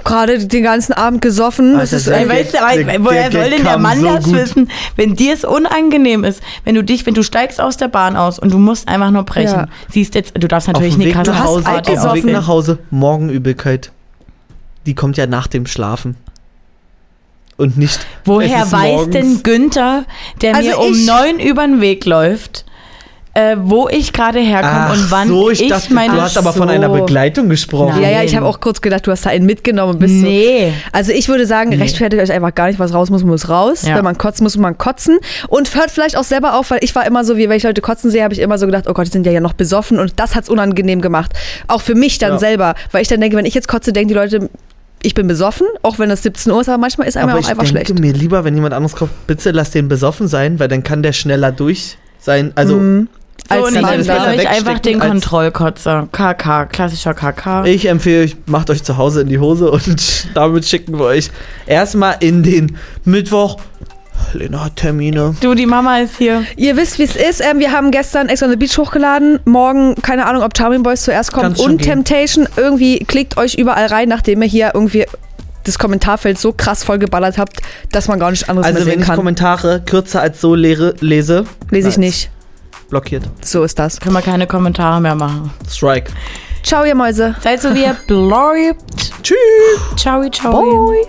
Gerade den ganzen Abend gesoffen. Das Alter, ist, Ey, weißt du, aber der- woher der soll denn der Mann so das gut. wissen, wenn dir es unangenehm ist, wenn du dich, wenn du steigst aus der Bahn aus und du musst einfach nur brechen. Ja. Siehst jetzt, du darfst natürlich nicht krass nach hast Hause, auf dem Weg nach Hause, Morgenübelkeit. Die kommt ja nach dem Schlafen. Und nicht. es Woher ist weiß morgens. denn Günther, der Also mir um neun über den Weg läuft, äh, wo ich gerade herkomme und wann so, ich, ich dachte, meine du hast aber von so. einer Begleitung gesprochen. ja, ja, ich Nein. habe auch kurz gedacht, du hast da einen mitgenommen und bist so. Nee. Also ich würde sagen, rechtfertigt euch einfach gar nicht, was raus muss, muss raus. Ja. Wenn man kotzen muss, muss man kotzen. Und hört vielleicht auch selber auf, weil ich war immer so, wie wenn ich Leute kotzen sehe, habe ich immer so gedacht, oh Gott, die sind ja ja noch besoffen und das hat's unangenehm gemacht. Auch für mich dann Ja. selber, weil ich dann denke, wenn ich jetzt kotze, denken die Leute, ich bin besoffen, auch wenn es 17 Uhr ist, aber manchmal ist einem Aber auch ich einfach denke schlecht. mir lieber, wenn jemand anderes kommt, bitte lass den besoffen sein, weil dann kann der schneller durch sein. Also Mhm. So, als ich Mann das empfehle euch einfach den Kontrollkotzer. KK, klassischer KK. Ich empfehle euch, macht euch zu Hause in die Hose und damit schicken wir euch erstmal in den Mittwoch. Lena hat Termine. Du, die Mama ist hier. Ihr wisst, wie es ist. Ähm, wir haben gestern Ex on the Beach hochgeladen. Morgen, keine Ahnung, ob Charming Boys zuerst kommt. Und gehen. Temptation. Irgendwie klickt euch überall rein, nachdem ihr hier irgendwie das Kommentarfeld so krass vollgeballert habt, dass man gar nicht anderes Also mehr wenn sehen ich kann. Kommentare kürzer als so lese, lese Lese ich nicht. Blockiert. So ist das. Können wir keine Kommentare mehr machen. Strike. Ciao, ihr Mäuse. Seid so wie ihr bleibt. Tschüss. Ciao, ciao. Bye.